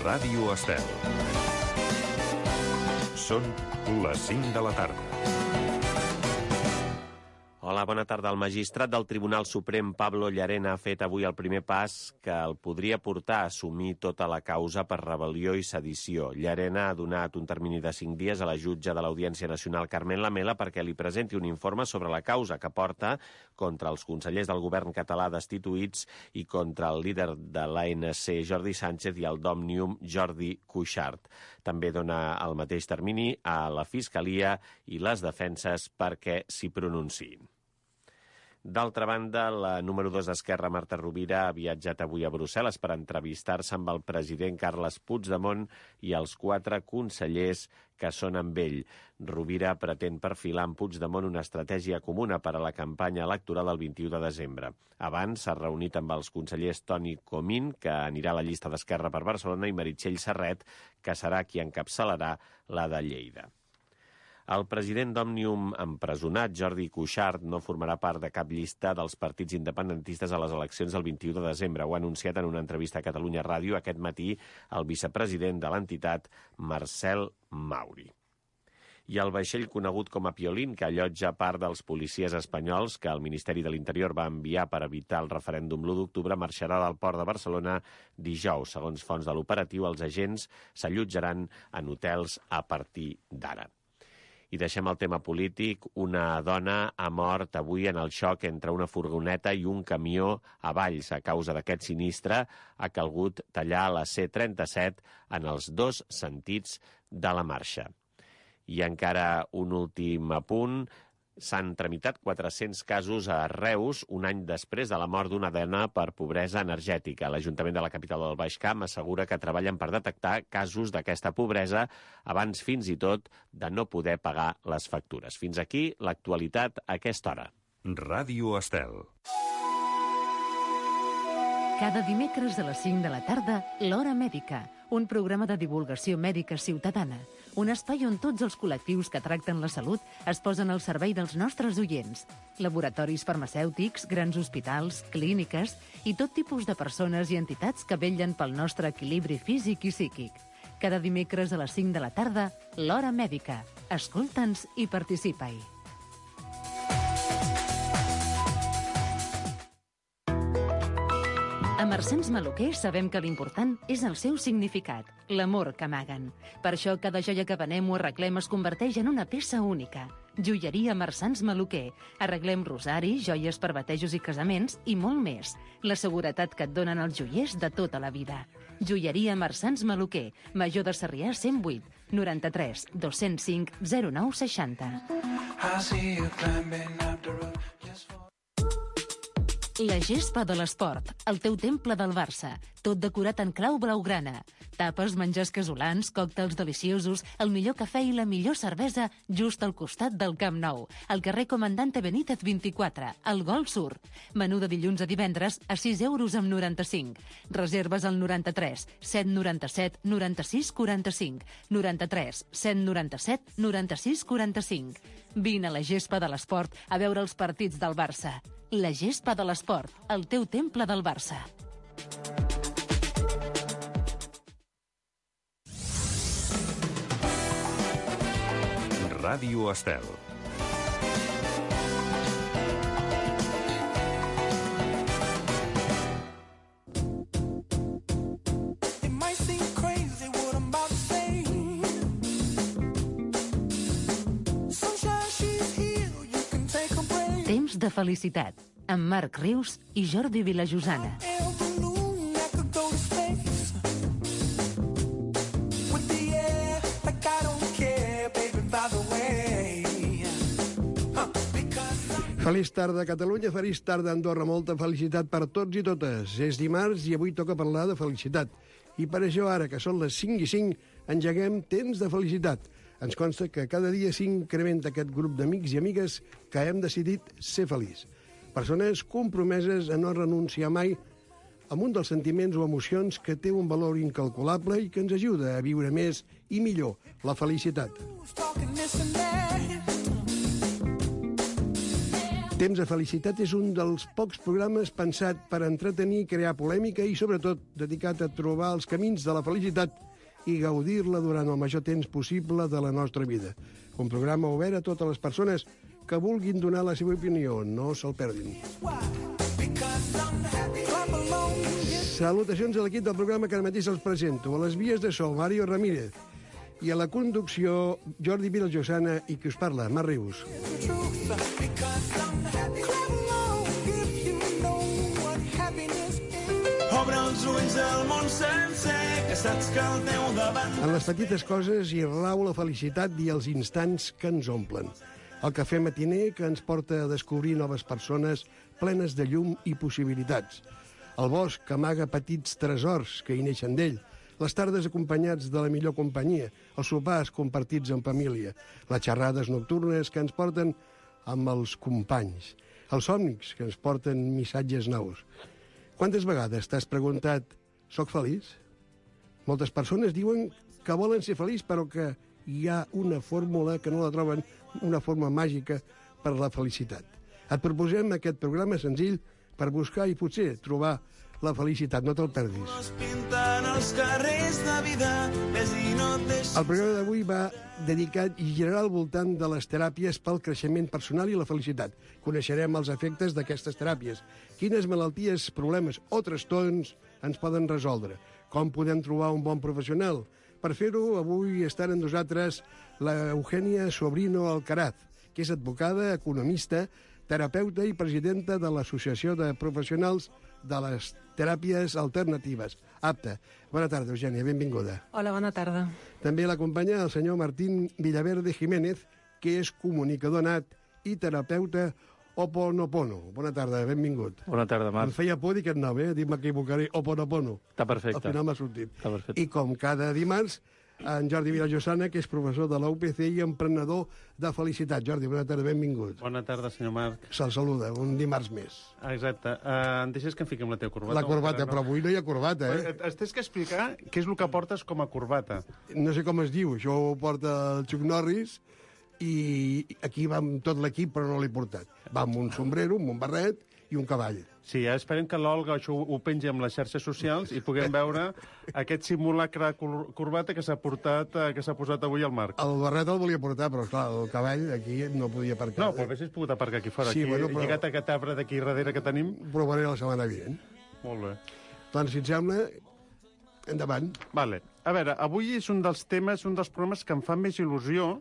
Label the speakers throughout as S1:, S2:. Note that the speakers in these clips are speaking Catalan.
S1: Ràdio Estel. Són les 5 de la tarda.
S2: Hola, bona tarda. El magistrat del Tribunal Suprem, Pablo Llarena, ha fet avui el primer pas que el podria portar a assumir tota la causa per rebel·lió i sedició. Llarena ha donat un termini de cinc dies a la jutge de l'Audiència Nacional, Carmen Lamela, perquè li presenti un informe sobre la causa que porta contra els consellers del govern català destituïts i contra el líder de l'ANC, Jordi Sánchez, i el d'Òmnium, Jordi Cuixart. També dona el mateix termini a la Fiscalia i les defenses perquè s'hi pronunciïn. D'altra banda, la número 2 d'Esquerra, Marta Rovira, ha viatjat avui a Brussel·les per entrevistar-se amb el president Carles Puigdemont i els quatre consellers que són amb ell. Rovira pretén perfilar amb Puigdemont una estratègia comuna per a la campanya electoral del 21 de desembre. Abans s'ha reunit amb els consellers Toni Comín, que anirà a la llista d'Esquerra per Barcelona, i Meritxell Serret, que serà qui encapçalarà la de Lleida. El president d'Òmnium empresonat, Jordi Cuixart, no formarà part de cap llista dels partits independentistes a les eleccions del 21 de desembre. Ho ha anunciat en una entrevista a Catalunya Ràdio aquest matí el vicepresident de l'entitat, Marcel Mauri i el vaixell conegut com a Piolín, que allotja part dels policies espanyols que el Ministeri de l'Interior va enviar per evitar el referèndum l'1 d'octubre, marxarà del port de Barcelona dijous. Segons fons de l'operatiu, els agents s'allotjaran en hotels a partir d'ara. I deixem el tema polític. Una dona ha mort avui en el xoc entre una furgoneta i un camió a Valls. A causa d'aquest sinistre ha calgut tallar la C-37 en els dos sentits de la marxa. I encara un últim apunt s'han tramitat 400 casos a Reus un any després de la mort d'una dona per pobresa energètica. L'Ajuntament de la capital del Baix Camp assegura que treballen per detectar casos d'aquesta pobresa abans fins i tot de no poder pagar les factures. Fins aquí l'actualitat a aquesta hora.
S1: Ràdio Estel.
S3: Cada dimecres a les 5 de la tarda, L'Hora Mèdica, un programa de divulgació mèdica ciutadana, un espai on tots els col·lectius que tracten la salut es posen al servei dels nostres oients. Laboratoris farmacèutics, grans hospitals, clíniques i tot tipus de persones i entitats que vetllen pel nostre equilibri físic i psíquic. Cada dimecres a les 5 de la tarda, L'Hora Mèdica. Escolta'ns i participa-hi. A Mercens Maluquer sabem que l'important és el seu significat, l'amor que amaguen. Per això cada joia que venem o arreglem es converteix en una peça única. Joieria Marçans Maluquer. Arreglem rosari, joies per batejos i casaments i molt més. La seguretat que et donen els joiers de tota la vida. Joieria Marçans Maluquer. Major de Sarrià 108 93 205 0960. La gespa de l'esport, el teu temple del Barça, tot decorat en clau blaugrana. Tapes, menjars casolans, còctels deliciosos, el millor cafè i la millor cervesa just al costat del Camp Nou, al carrer Comandante Benítez 24, al Gol Sur. Menú de dilluns a divendres a 6 euros amb 95. Reserves al 93 797 96 45 93 797 96 45. Vine a la gespa de l'esport a veure els partits del Barça. La gespa de l'esport, el teu temple del Barça.
S1: Ràdio Estel.
S3: Felicitat, amb Marc Rius i Jordi Vilajosana.
S4: Feliç tarda, Catalunya. Feliç tarda, Andorra. Molta felicitat per tots i totes. És dimarts i avui toca parlar de felicitat. I per això ara, que són les 5 i 5, engeguem temps de felicitat. Ens consta que cada dia s'incrementa aquest grup d'amics i amigues que hem decidit ser feliç. Persones compromeses a no renunciar mai amb un dels sentiments o emocions que té un valor incalculable i que ens ajuda a viure més i millor la felicitat. Temps de felicitat és un dels pocs programes pensat per entretenir, crear polèmica i, sobretot, dedicat a trobar els camins de la felicitat i gaudir-la durant el major temps possible de la nostra vida. Un programa obert a totes les persones que vulguin donar la seva opinió. No se'l perdin. Salutacions a l'equip del programa que ara mateix els presento. A les vies de so, Mario Ramírez. I a la conducció, Jordi Vilajossana i qui us parla, Mar Rius.
S5: Obre els ulls al món sencer, que saps que al teu davant...
S4: En les petites coses hi rau la felicitat i els instants que ens omplen. El cafè matiner que ens porta a descobrir noves persones plenes de llum i possibilitats. El bosc que amaga petits tresors que hi neixen d'ell. Les tardes acompanyats de la millor companyia. Els sopars compartits en família. Les xerrades nocturnes que ens porten amb els companys. Els somnis que ens porten missatges nous. Quantes vegades t'has preguntat «Soc feliç?» Moltes persones diuen que volen ser feliç, però que hi ha una fórmula que no la troben, una forma màgica per a la felicitat. Et proposem aquest programa senzill per buscar i potser trobar la felicitat. No te'l perdis. El programa d'avui va dedicat i girarà al voltant de les teràpies pel creixement personal i la felicitat. Coneixerem els efectes d'aquestes teràpies, quines malalties, problemes o trastorns ens poden resoldre, com podem trobar un bon professional. Per fer-ho, avui estan amb nosaltres la Eugènia Sobrino Alcaraz, que és advocada, economista, terapeuta i presidenta de l'Associació de Professionals de les Teràpies Alternatives, APTA. Bona tarda, Eugènia, benvinguda.
S6: Hola, bona tarda.
S4: També l'acompanya el senyor Martín Villaverde Jiménez, que és comunicador nat i terapeuta Oponopono. Bona tarda, benvingut.
S7: Bona tarda,
S4: Em
S7: Marc.
S4: feia por dir aquest nom, eh? Dic, m'equivocaré. Oponopono.
S7: Està perfecte.
S4: Al final m'ha sortit.
S7: Està perfecte.
S4: I com cada dimarts, en Jordi Vilajosana, que és professor de la UPC i emprenedor de felicitat. Jordi, bona tarda, benvingut.
S7: Bona tarda, senyor Marc.
S4: Se'l saluda, un dimarts més.
S7: Exacte. Uh, em deixes que em fiqui amb la teva corbata?
S4: La corbata, però avui no hi ha corbata, eh?
S7: Et tens que explicar què és el que portes com a corbata.
S4: No sé com es diu, això ho porta el Chuck Norris i aquí va amb tot l'equip, però no l'he portat. Va amb un sombrero, amb un barret i un cavall.
S7: Sí, ja esperem que l'Olga això ho, ho pengi amb les xarxes socials i puguem veure aquest simulacre cor corbata que s'ha portat, eh, que s'ha posat avui al Marc.
S4: El barret el volia portar, però clar, el cavall aquí no podia aparcar.
S7: No, però haguessis pogut aparcar aquí fora.
S4: Sí,
S7: aquí,
S4: bueno, però-
S7: lligat a aquest arbre d'aquí darrere que tenim.
S4: Provaré la setmana vinent.
S7: Molt bé.
S4: Doncs, si et sembla, endavant.
S7: Vale. A veure, avui és un dels temes, un dels programes que em fa més il·lusió,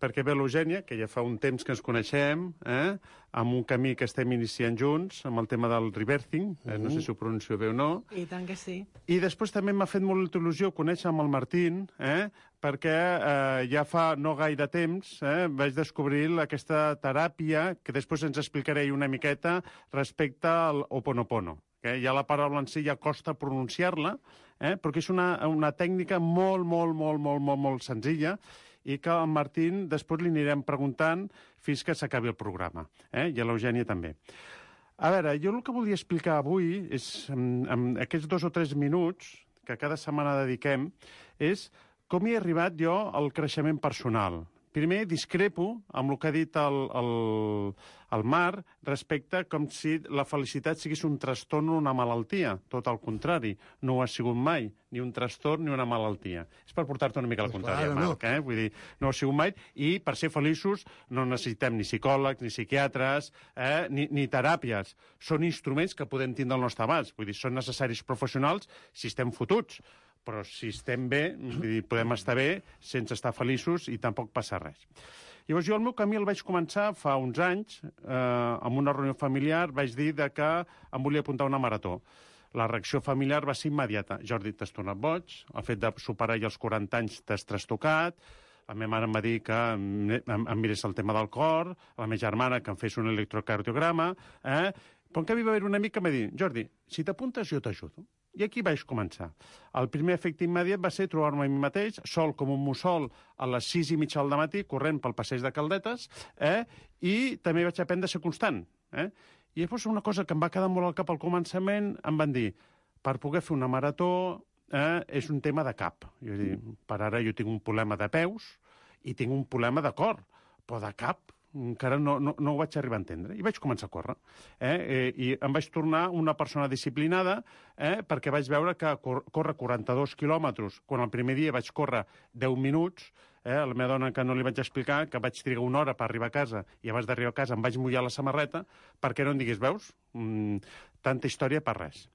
S7: perquè ve l'Eugènia, que ja fa un temps que ens coneixem, eh? amb un camí que estem iniciant junts, amb el tema del reversing, eh? no sé si ho pronuncio bé o no,
S6: I tant que sí.
S7: i després també m'ha fet molta il·lusió conèixer amb el Martín, eh? perquè eh, ja fa no gaire temps eh, vaig descobrir aquesta teràpia, que després ens explicaré una miqueta, respecte al Oponopono. Eh? Ja la paraula en si ja costa pronunciar-la, eh? perquè és una, una tècnica molt, molt, molt, molt, molt, molt senzilla i que al Martín després li anirem preguntant fins que s'acabi el programa. Eh? I a l'Eugènia també. A veure, jo el que volia explicar avui és, en, en aquests dos o tres minuts que cada setmana dediquem, és com hi he arribat jo al creixement personal. Primer, discrepo amb el que ha dit el, el, el Mar respecte com si la felicitat sigués un trastorn o una malaltia. Tot el contrari, no ho ha sigut mai, ni un trastorn ni una malaltia. És per portar-te una mica a la
S4: Pues
S7: contrària,
S4: clar, no.
S7: Marc, eh? Vull dir, no ho ha sigut mai, i per ser feliços no necessitem ni psicòlegs, ni psiquiatres, eh? ni, ni teràpies. Són instruments que podem tindre al nostre abast. Vull dir, són necessaris professionals si estem fotuts. Però si estem bé, dir, podem estar bé sense estar feliços i tampoc passa res. Llavors, jo el meu camí el vaig començar fa uns anys, eh, amb una reunió familiar, vaig dir de que em volia apuntar una marató. La reacció familiar va ser immediata. Jordi, t'has tornat boig, el fet de superar ja els 40 anys t'has trastocat, la meva mare em va dir que em, em, em mirés el tema del cor, la meva germana que em fes un electrocardiograma, eh? però en canvi va haver un amic que em va dir, Jordi, si t'apuntes jo t'ajudo. I aquí vaig començar. El primer efecte immediat va ser trobar-me a mi mateix, sol com un mussol, a les sis i mitja del matí, corrent pel passeig de Caldetes, eh? i també vaig aprendre a ser constant. Eh? I llavors una cosa que em va quedar molt al cap al començament, em van dir, per poder fer una marató eh, és un tema de cap. Jo dic, per ara jo tinc un problema de peus i tinc un problema de cor, però de cap encara no, no, no ho vaig arribar a entendre. I vaig començar a córrer. Eh? Eh, I em vaig tornar una persona disciplinada eh? perquè vaig veure que cor córrer 42 quilòmetres, quan el primer dia vaig córrer 10 minuts, eh? a la meva dona que no li vaig explicar que vaig trigar una hora per arribar a casa i abans d'arribar a casa em vaig mullar la samarreta perquè no em digués, veus, mm, tanta història per res.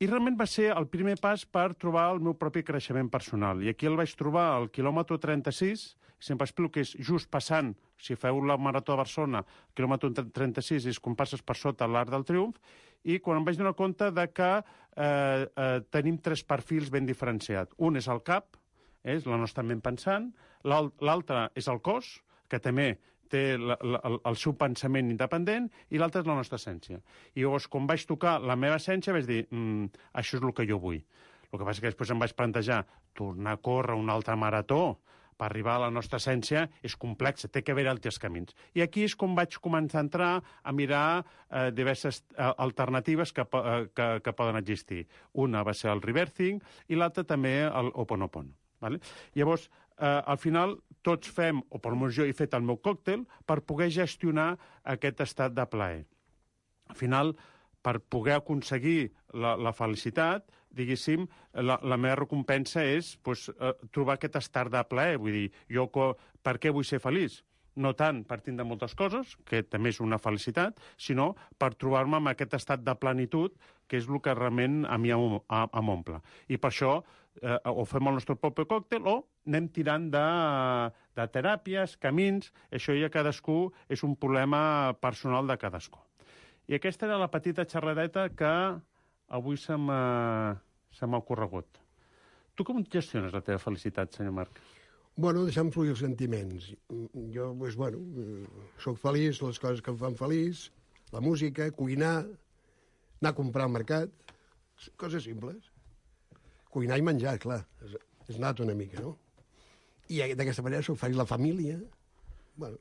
S7: I realment va ser el primer pas per trobar el meu propi creixement personal. I aquí el vaig trobar al quilòmetre 36, sempre explico que és just passant, si feu la Marató de Barcelona, el quilòmetre 36 és quan passes per sota l'Arc del Triomf, i quan em vaig donar compte de que eh, eh, tenim tres perfils ben diferenciats. Un és el cap, és la nostra ment pensant, l'al- l'altre és el cos, que també té la, la, el, seu pensament independent, i l'altre és la nostra essència. I llavors, quan vaig tocar la meva essència, vaig dir, mm, això és el que jo vull. El que passa que després em vaig plantejar tornar a córrer una altra marató per arribar a la nostra essència és complex, té que haver altres camins. I aquí és com vaig començar a entrar a mirar eh, diverses eh, alternatives que, eh, que, que poden existir. Una va ser el reversing i l'altra també el. Vale? Llavors, eh, al final, tots fem, o per jo he fet el meu còctel, per poder gestionar aquest estat de plaer. Al final, per poder aconseguir la, la felicitat, diguéssim, la, la meva recompensa és pues, eh, trobar aquest estat de plaer. Vull dir, jo per què vull ser feliç? No tant per tindre moltes coses, que també és una felicitat, sinó per trobar-me amb aquest estat de plenitud, que és el que realment a mi em, em omple. I per això eh, o fem el nostre propi còctel o anem tirant de, de teràpies, camins, això ja cadascú és un problema personal de cadascú. I aquesta era la petita xerradeta que avui se m'ha ocorregut. Tu com gestiones la teva felicitat, senyor Marc?
S4: Bueno, deixant fluir els sentiments. Jo, pues, bueno, sóc feliç, les coses que em fan feliç, la música, cuinar, anar a comprar al mercat, coses simples. Cuinar i menjar, clar, és, és nat una mica, no? I d'aquesta manera feliç la família. Bueno,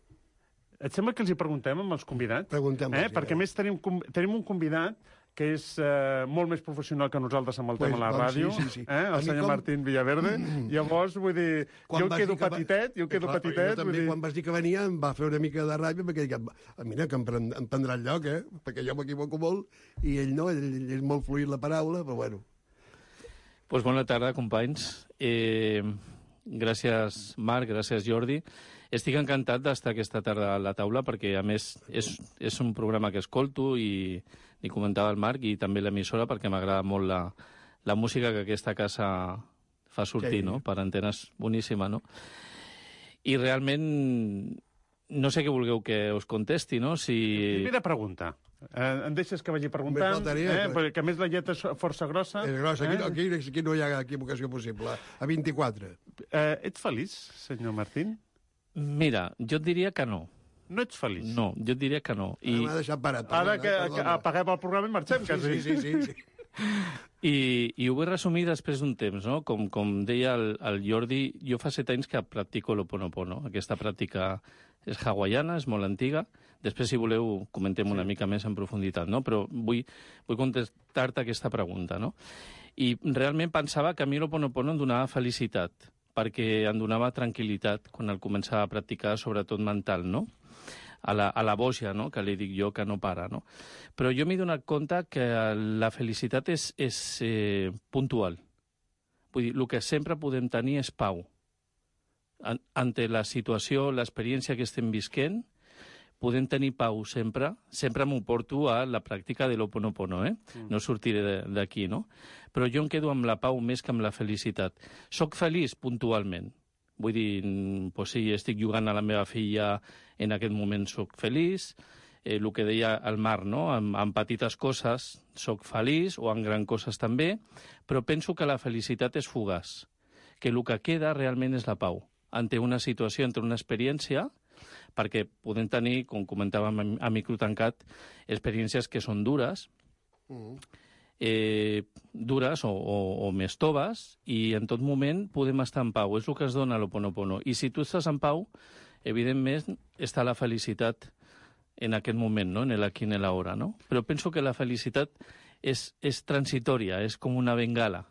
S7: Et sembla que els hi preguntem amb els convidats?
S4: Preguntem-los,
S7: Eh?
S4: sí,
S7: Perquè, a
S4: eh?
S7: més, tenim, tenim un convidat que és eh, molt més professional que nosaltres amb el
S4: Pues,
S7: tema de la
S4: doncs,
S7: ràdio,
S4: sí, sí, sí.
S7: Eh? El senyor
S4: com-
S7: Martín Villaverde. Llavors, vull dir, jo em
S4: vas
S7: quedo
S4: que
S7: petitet, jo em quedo
S4: Eh, clar,
S7: petitet.
S4: Jo també,
S7: vull dir...
S4: quan vas dir que venia, em va fer una mica de ràbia, perquè dic, "Ah, mira, que em, pren, em prendrà el lloc, eh? Perquè jo m'equivoco molt, i ell no, ell, ell és molt fluid la paraula, però bueno.
S6: Pues bona tarda, companys. Eh, gràcies, Marc, gràcies, Jordi. Estic encantat d'estar aquesta tarda a la taula perquè, a més, és, és un programa que escolto i li comentava el Marc i també l'emissora perquè m'agrada molt la, la música que aquesta casa fa sortir,
S4: Sí.
S6: no? Per antenes, boníssima, no? I realment no sé què vulgueu que us contesti, no? Si...
S7: Primera pregunta. Eh, em deixes que vagi preguntant?
S4: Faltaria,
S7: eh?
S4: que-
S7: Perquè, a més, la lletra és força grossa.
S4: És gros, aquí,
S7: eh?
S4: aquí, aquí no hi ha equivocació possible. A 24.
S7: Eh, ets feliç, senyor Martín?
S6: Mira, jo et diria que no.
S7: No ets feliç?
S6: No, jo et diria que no.
S4: I... M'ha deixat parat.
S7: Ara
S4: perdona,
S7: que, que
S4: perdona.
S7: apaguem el programa i marxem,
S4: Sí,
S7: quasi.
S4: sí, sí, sí, sí.
S6: I, I ho vull resumir després d'un temps, no? Com, com deia el, el Jordi, jo fa set anys que practico l'Oponopono. Aquesta pràctica és hawaiana, és molt antiga. Després, si voleu, comentem una mica més en profunditat, no? Però vull, vull contestar-te aquesta pregunta, no? I realment pensava que a mi l'Oponopono em donava felicitat, perquè em donava tranquil·litat quan el començava a practicar, sobretot mental, no? a la, a la boja, no? que li dic jo que no para. No? Però jo m'he donat compte que la felicitat és, és eh, puntual. Vull dir, el que sempre podem tenir és pau. An ante la situació, l'experiència que estem visquent, podem tenir pau sempre. Sempre m'ho porto a la pràctica de l'Oponopono, eh? Mm. No sortiré de- d'aquí, no? Però jo em quedo amb la pau més que amb la felicitat. Soc feliç puntualment. Vull dir, mm, pues sí, estic jugant a la meva filla, en aquest moment sóc feliç, eh, el que deia el Marc, no? amb, amb petites coses sóc feliç, o amb gran coses també, però penso que la felicitat és fugaç, que el que queda realment és la pau. Ante una situació, entre una experiència, perquè podem tenir, com comentàvem a micro tancat, experiències que són dures, eh, dures o, o, o més toves, i en tot moment podem estar en pau. És el que es dona a l'Oponopono. I si tu estàs en pau, evidentment està la felicitat en aquest moment, no? en l'aquí i en l'hora. No? Però penso que la felicitat és, és transitòria, és com una bengala.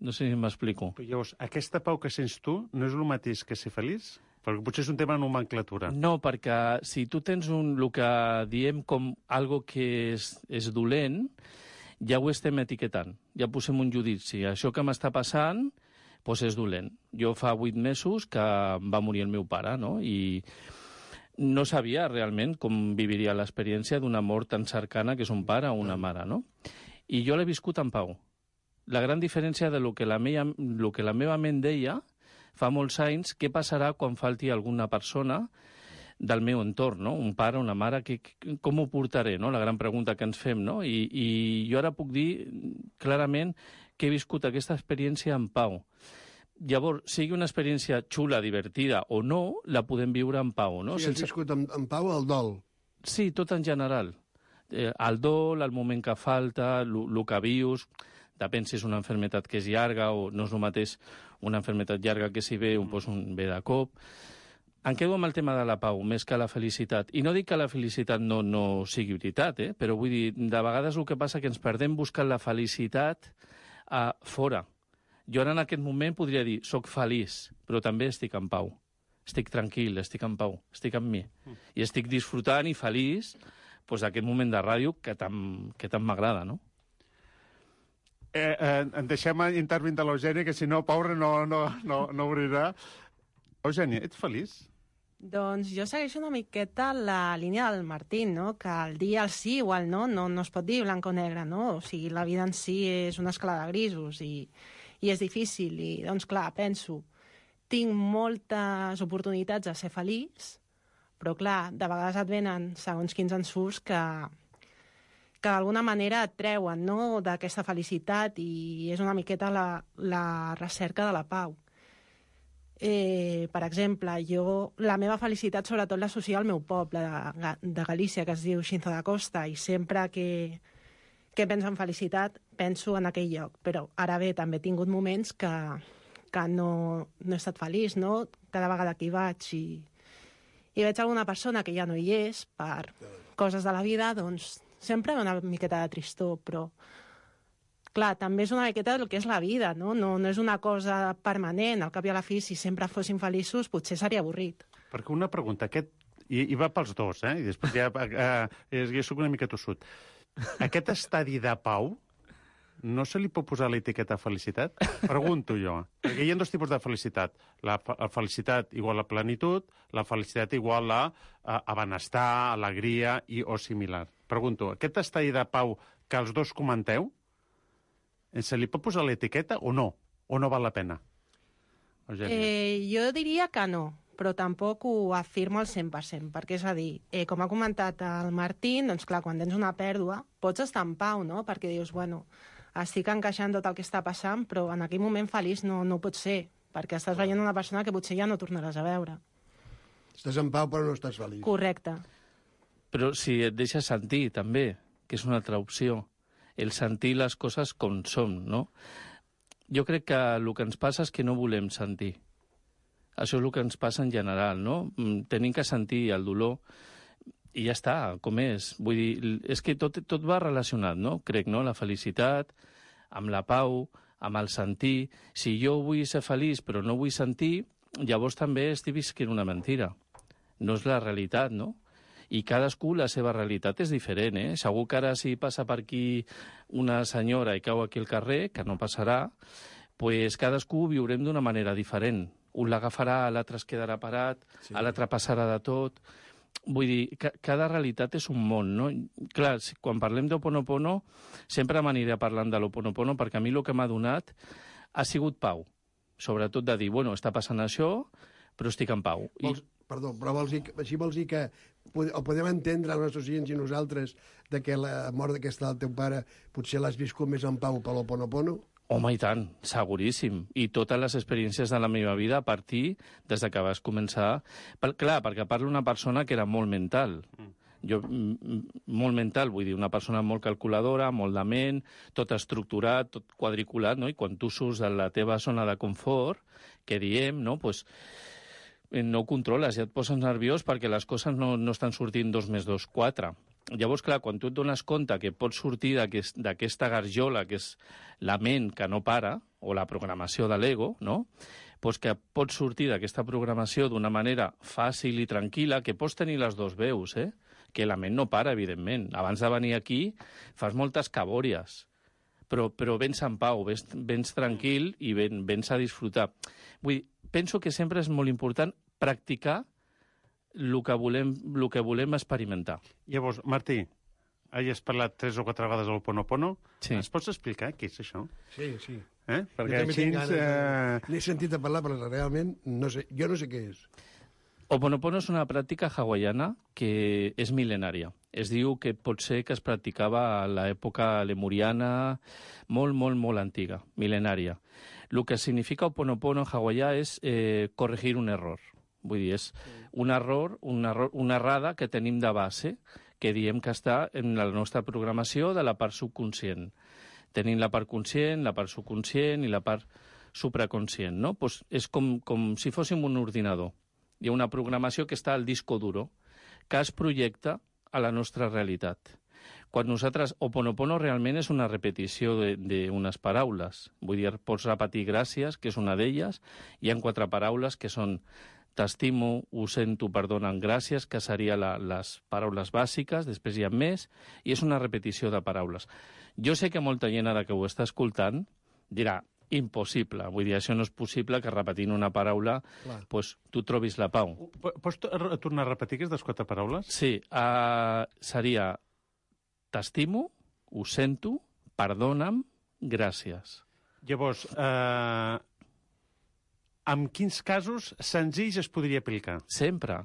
S6: No sé si m'explico.
S7: Llavors, aquesta pau que sents tu no és el mateix que ser feliç? Perquè potser és un tema de nomenclatura.
S6: No, perquè si tu tens un, el que diem com algo que és, és dolent, ja ho estem etiquetant, ja posem un judici. Això que m'està passant doncs és dolent. Jo fa vuit mesos que va morir el meu pare, no? I no sabia realment com viviria l'experiència d'una mort tan cercana que és un pare o una mare, no? I jo l'he viscut en pau. La gran diferència de lo que la, meia, lo que la meva ment deia fa molts anys, què passarà quan falti alguna persona del meu entorn, no? un pare, una mare, que, com ho portaré? No? La gran pregunta que ens fem. No? I, I jo ara puc dir clarament que he viscut aquesta experiència en pau. Llavors, sigui una experiència xula, divertida o no, la podem viure en pau. No?
S4: Sí, has viscut en, en pau el dol.
S6: Sí, tot en general. Eh, el dol, el moment que falta, el que vius... Depèn si és una enfermetat que és llarga o no és el mateix una enfermetat llarga que si ve un, pues, un ve de cop. Em quedo amb el tema de la pau, més que la felicitat. I no dic que la felicitat no, no sigui veritat, eh? però vull dir, de vegades el que passa que ens perdem buscant la felicitat a fora. Jo ara en aquest moment podria dir, sóc feliç, però també estic en pau. Estic tranquil, estic en pau, estic amb mi. I estic disfrutant i feliç pues, aquest moment de ràdio que tant, que tant m'agrada, no?
S7: Eh, eh, deixem intervindre l'Eugènia, que si no, pobra, no, no, no, no obrirà. Eugènia, ets feliç?
S8: Doncs jo segueixo una miqueta la línia del Martín, no? que el dia el sí o el no, no, no es pot dir blanc o negre, no? O sigui, la vida en si és una escala de grisos i, i és difícil. I, doncs, clar, penso, tinc moltes oportunitats de ser feliç, però, clar, de vegades et venen segons quins ensurts que, que d'alguna manera et treuen no? d'aquesta felicitat i és una miqueta la, la recerca de la pau. Eh, per exemple, jo, la meva felicitat sobretot l'associo al meu poble de, de Galícia, que es diu Xinzo da Costa, i sempre que, que penso en felicitat penso en aquell lloc. Però ara bé, també he tingut moments que, que no, no he estat feliç, no? Cada vegada que hi vaig i, i veig alguna persona que ja no hi és per coses de la vida, doncs sempre una miqueta de tristor, però clar, també és una miqueta del que és la vida, no? No, no és una cosa permanent. Al cap i a la fi, si sempre fóssim feliços, potser seria avorrit.
S7: Perquè una pregunta, aquest... I, i va pels dos, eh? I després ja... Eh, jo soc una mica tossut. Aquest estadi de pau no se li pot posar l'etiqueta felicitat? Pregunto jo. Perquè hi ha dos tipus de felicitat. La, la felicitat igual a plenitud, la felicitat igual a, a, a benestar, alegria i o similar. Pregunto, aquest estadi de pau que els dos comenteu, se li pot posar l'etiqueta o no? O no val la pena? Eugènia.
S8: Eh, jo diria que no, però tampoc ho afirmo al 100%, perquè és a dir, eh, com ha comentat el Martín, doncs clar, quan tens una pèrdua pots estar en pau, no? Perquè dius, bueno, estic encaixant tot el que està passant, però en aquell moment feliç no, no pot ser, perquè estàs veient una persona que potser ja no tornaràs a veure.
S4: Estàs en pau però no estàs feliç.
S8: Correcte.
S6: Però si et deixes sentir, també, que és una altra opció, el sentir les coses com són, no? Jo crec que el que ens passa és que no volem sentir. Això és el que ens passa en general, no? Mm, Tenim que sentir el dolor i ja està, com és. Vull dir, és que tot, tot va relacionat, no? Crec, no? La felicitat, amb la pau, amb el sentir. Si jo vull ser feliç però no vull sentir, llavors també estic visquent una mentira. No és la realitat, no? i cadascú la seva realitat és diferent, eh? Segur que ara si passa per aquí una senyora i cau aquí al carrer, que no passarà, pues cadascú ho viurem d'una manera diferent. Un l'agafarà, l'altre es quedarà parat, sí. l'altre passarà de tot. Vull dir, ca cada realitat és un món, no? Clar, quan parlem d'Oponopono, sempre m'aniré parlant de l'Oponopono perquè a mi el que m'ha donat ha sigut pau. Sobretot de dir, bueno, està passant això, però estic en pau.
S4: Vols, perdó, però vols dir, així vols dir que o podem entendre els nostres oients i nosaltres de que la mort d'aquesta del teu pare potser l'has viscut més en pau per l'Oponopono?
S6: Home, i tant, seguríssim. I totes les experiències de la meva vida a partir des de que vas començar... Per, clar, perquè parlo d'una persona que era molt mental. Jo, mm, mm, molt mental, vull dir, una persona molt calculadora, molt de ment, tot estructurat, tot quadriculat, no? I quan tu surts de la teva zona de confort, que diem, no?, pues, eh, no ho controles, ja et poses nerviós perquè les coses no, no estan sortint dos més dos, quatre. Llavors, clar, quan tu et dones compte que pots sortir d'aquest- d'aquesta garjola, que és la ment que no para, o la programació de l'ego, no? pues que pots sortir d'aquesta programació d'una manera fàcil i tranquil·la, que pots tenir les dues veus, eh? que la ment no para, evidentment. Abans de venir aquí fas moltes cabòries, però, però vens en pau, vens, vens tranquil i ven, vens a disfrutar. Vull dir, penso que sempre és molt important practicar el que volem, el que volem experimentar.
S7: Llavors, Martí, has parlat tres o quatre vegades del Ponopono.
S6: Sí.
S7: Ens pots explicar què és això?
S4: Sí, sí.
S7: Eh?
S4: Jo
S7: Perquè
S4: també
S7: així...
S4: ganes
S7: Eh...
S4: N'he sentit a parlar, però realment no sé, jo no sé què és.
S6: Oponopono és una pràctica hawaiana que és mil·lenària. Es diu que pot ser que es practicava a l'època lemuriana, molt, molt, molt antiga, mil·lenària. El que significa Oponopono en hawaià és eh, corregir un error. Vull dir, és un error, un error, una errada que tenim de base, que diem que està en la nostra programació de la part subconscient. Tenim la part conscient, la part subconscient i la part supraconscient, no? Pues és com, com si fóssim un ordinador. Hi ha una programació que està al disco duro, que es projecta a la nostra realitat. Quan nosaltres... Oponopono realment és una repetició de- d'unes paraules. Vull dir, pots repetir gràcies, que és una d'elles, hi ha quatre paraules que són t'estimo, ho sento, perdonen, gràcies, que seria la, les paraules bàsiques, després hi ha més, i és una repetició de paraules. Jo sé que molta gent ara que ho està escoltant dirà, impossible, vull dir, això no és possible que repetint una paraula
S4: Clar.
S6: pues, tu trobis la pau.
S7: Po- Pots tornar a repetir aquestes quatre paraules?
S6: Sí, uh, seria t'estimo, ho sento, perdona'm, gràcies.
S7: Llavors, eh, en quins casos senzills es podria aplicar?
S6: Sempre.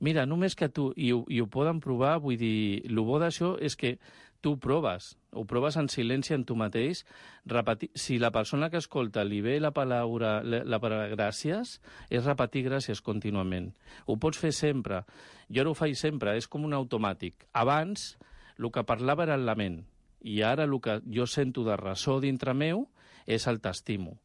S6: Mira, només que tu, i ho, i ho poden provar, vull dir, el bo d'això és que tu ho proves, ho proves en silenci en tu mateix, repetir, si la persona que escolta li ve la paraula, la, la paraula gràcies, és repetir gràcies contínuament. Ho pots fer sempre. Jo ara ho faig sempre, és com un automàtic. Abans, el que parlava era la ment, i ara el que jo sento de ressò dintre meu és el t'estimo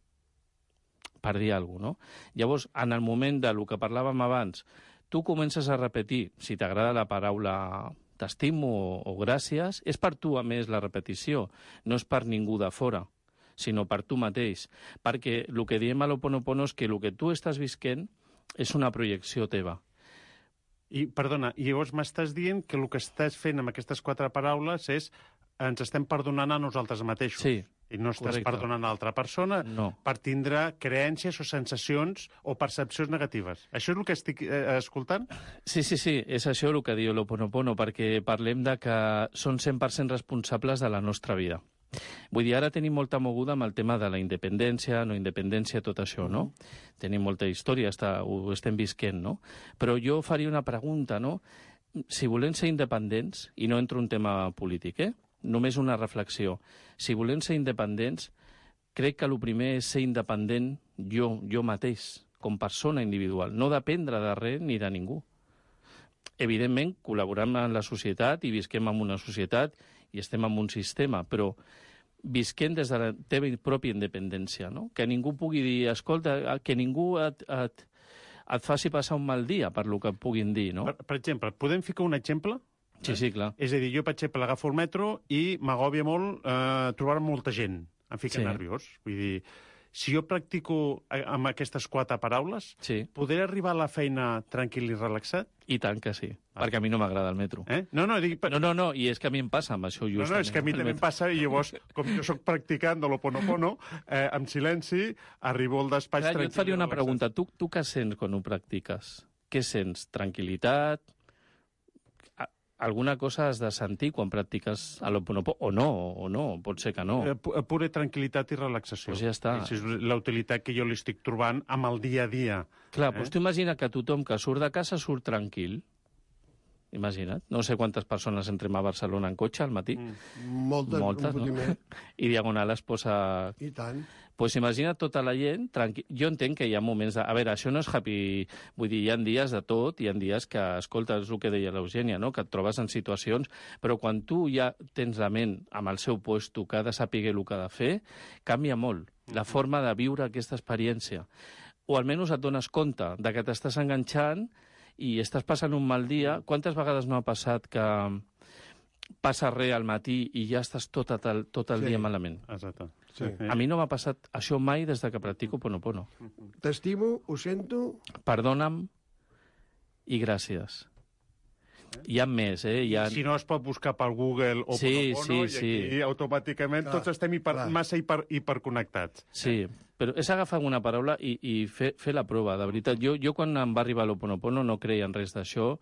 S6: per dir alguna cosa, no? Llavors, en el moment de lo que parlàvem abans, tu comences a repetir, si t'agrada la paraula t'estimo o, o gràcies, és per tu, a més, la repetició, no és per ningú de fora sinó per tu mateix. Perquè el que diem a l'Oponopono és que el que tu estàs visquent és una projecció teva.
S7: I, perdona, i llavors m'estàs dient que el que estàs fent amb aquestes quatre paraules és ens estem perdonant a nosaltres mateixos.
S6: Sí,
S7: I no estàs
S6: correcte.
S7: perdonant a l'altra persona
S6: No.
S7: per tindre creences o sensacions o percepcions negatives. Això és el que estic eh, escoltant?
S6: Sí, sí, sí, és això el que diu l'Oponopono, perquè parlem de que són 100% responsables de la nostra vida. Vull dir, ara tenim molta moguda amb el tema de la independència, no independència, tot això, no? Tenim molta història, està, ho estem visquent, no? Però jo faria una pregunta, no? Si volem ser independents, i no entro en un tema polític, eh? Només una reflexió. Si volem ser independents, crec que el primer és ser independent jo, jo mateix, com persona individual, no dependre de res ni de ningú. Evidentment, col·laborem en la societat i visquem en una societat i estem en un sistema, però visquem des de la teva pròpia independència, no? Que ningú pugui dir, escolta, que ningú et, et, et faci passar un mal dia per lo que puguin dir, no?
S7: Per, per exemple, podem ficar un exemple?
S6: Sí, sí, clar.
S7: És a dir, jo, per exemple, agafo el metro i m'agòbia molt eh, trobar molta gent. Em fica
S6: Sí.
S7: nerviós. Vull dir, si jo practico eh, amb aquestes quatre paraules,
S6: Sí,
S7: podré arribar a la feina tranquil i relaxat?
S6: i tant que sí, perquè a mi no m'agrada el metro.
S7: Eh? No, no, dic...
S6: No, no, no, i és que a mi em passa amb això
S7: No,
S6: justament.
S7: no, és que a mi també em passa i llavors, com jo sóc practicant de l'Oponopono, eh, amb silenci, arribo al despatx
S6: Clar, jo
S7: tranquil
S6: et faria una
S7: relaxat.
S6: pregunta. Tu, tu què sents quan ho practiques? Què sents? Tranquilitat? Alguna cosa has de sentir quan practiques a l'Hoponopono? O no, o no, pot ser que no.
S7: Eh, pu- pura tranquil·litat i relaxació.
S6: Pues ja està.
S7: És la utilitat que jo li estic trobant amb el dia a dia.
S6: Clar,
S7: eh?
S6: doncs tu imagina que tothom que surt de casa surt tranquil. Imagina't. No sé quantes persones entrem a Barcelona en cotxe al matí.
S7: Mm.
S4: Moltes,
S6: Moltes,
S4: un
S6: no? I Diagonal es posa
S4: I tant.
S6: Pues imagina tota la gent tranqui... Jo entenc que hi ha moments... De... A veure, això no és happy... Vull dir, hi ha dies de tot, hi ha dies que, escolta, és el que deia l'Eugènia, no? que et trobes en situacions, però quan tu ja tens la ment amb el seu puesto, que ha de saber el que ha de fer, canvia molt la forma de viure aquesta experiència. O almenys et dones compte de que t'estàs enganxant i estàs passant un mal dia. Quantes vegades no ha passat que passa res al matí i ja estàs tot el, tot el
S4: Sí.
S6: dia malament.
S7: Exacte.
S4: Sí.
S6: A mi no m'ha passat això mai des de que practico Ponopono.
S4: T'estimo, ho sento,
S6: Perdona'm i gràcies. Hi ha més, eh? Hi ha...
S7: Si no es pot buscar pel Google o
S6: Sí,
S7: Ponopono,
S6: sí,
S7: i aquí
S6: sí.
S7: automàticament
S4: Clar,
S7: tots estem hiper,
S4: clar.
S7: massa hiper, hiperconnectats.
S6: Sí, però és agafar una paraula i, i fer, fer la prova, de veritat. Jo, jo quan em va arribar l'Oponopono no creia en res d'això,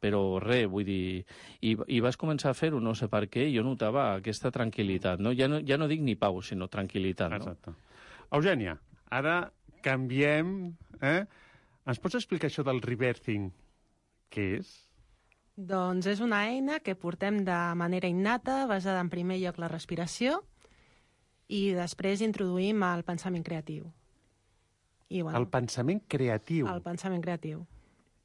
S6: però res, vull dir... I, i vas començar a fer-ho, no sé per què, i jo notava aquesta tranquil·litat, no? Ja no, ja no dic ni pau, sinó tranquil·litat, no?
S7: Exacte. Eugènia, ara canviem... Eh? Ens pots explicar això del reversing? Què és?
S8: Doncs és una eina que portem de manera innata, basada en primer lloc la respiració, i després introduïm el pensament creatiu. I, bueno,
S7: El pensament creatiu.
S8: el pensament creatiu.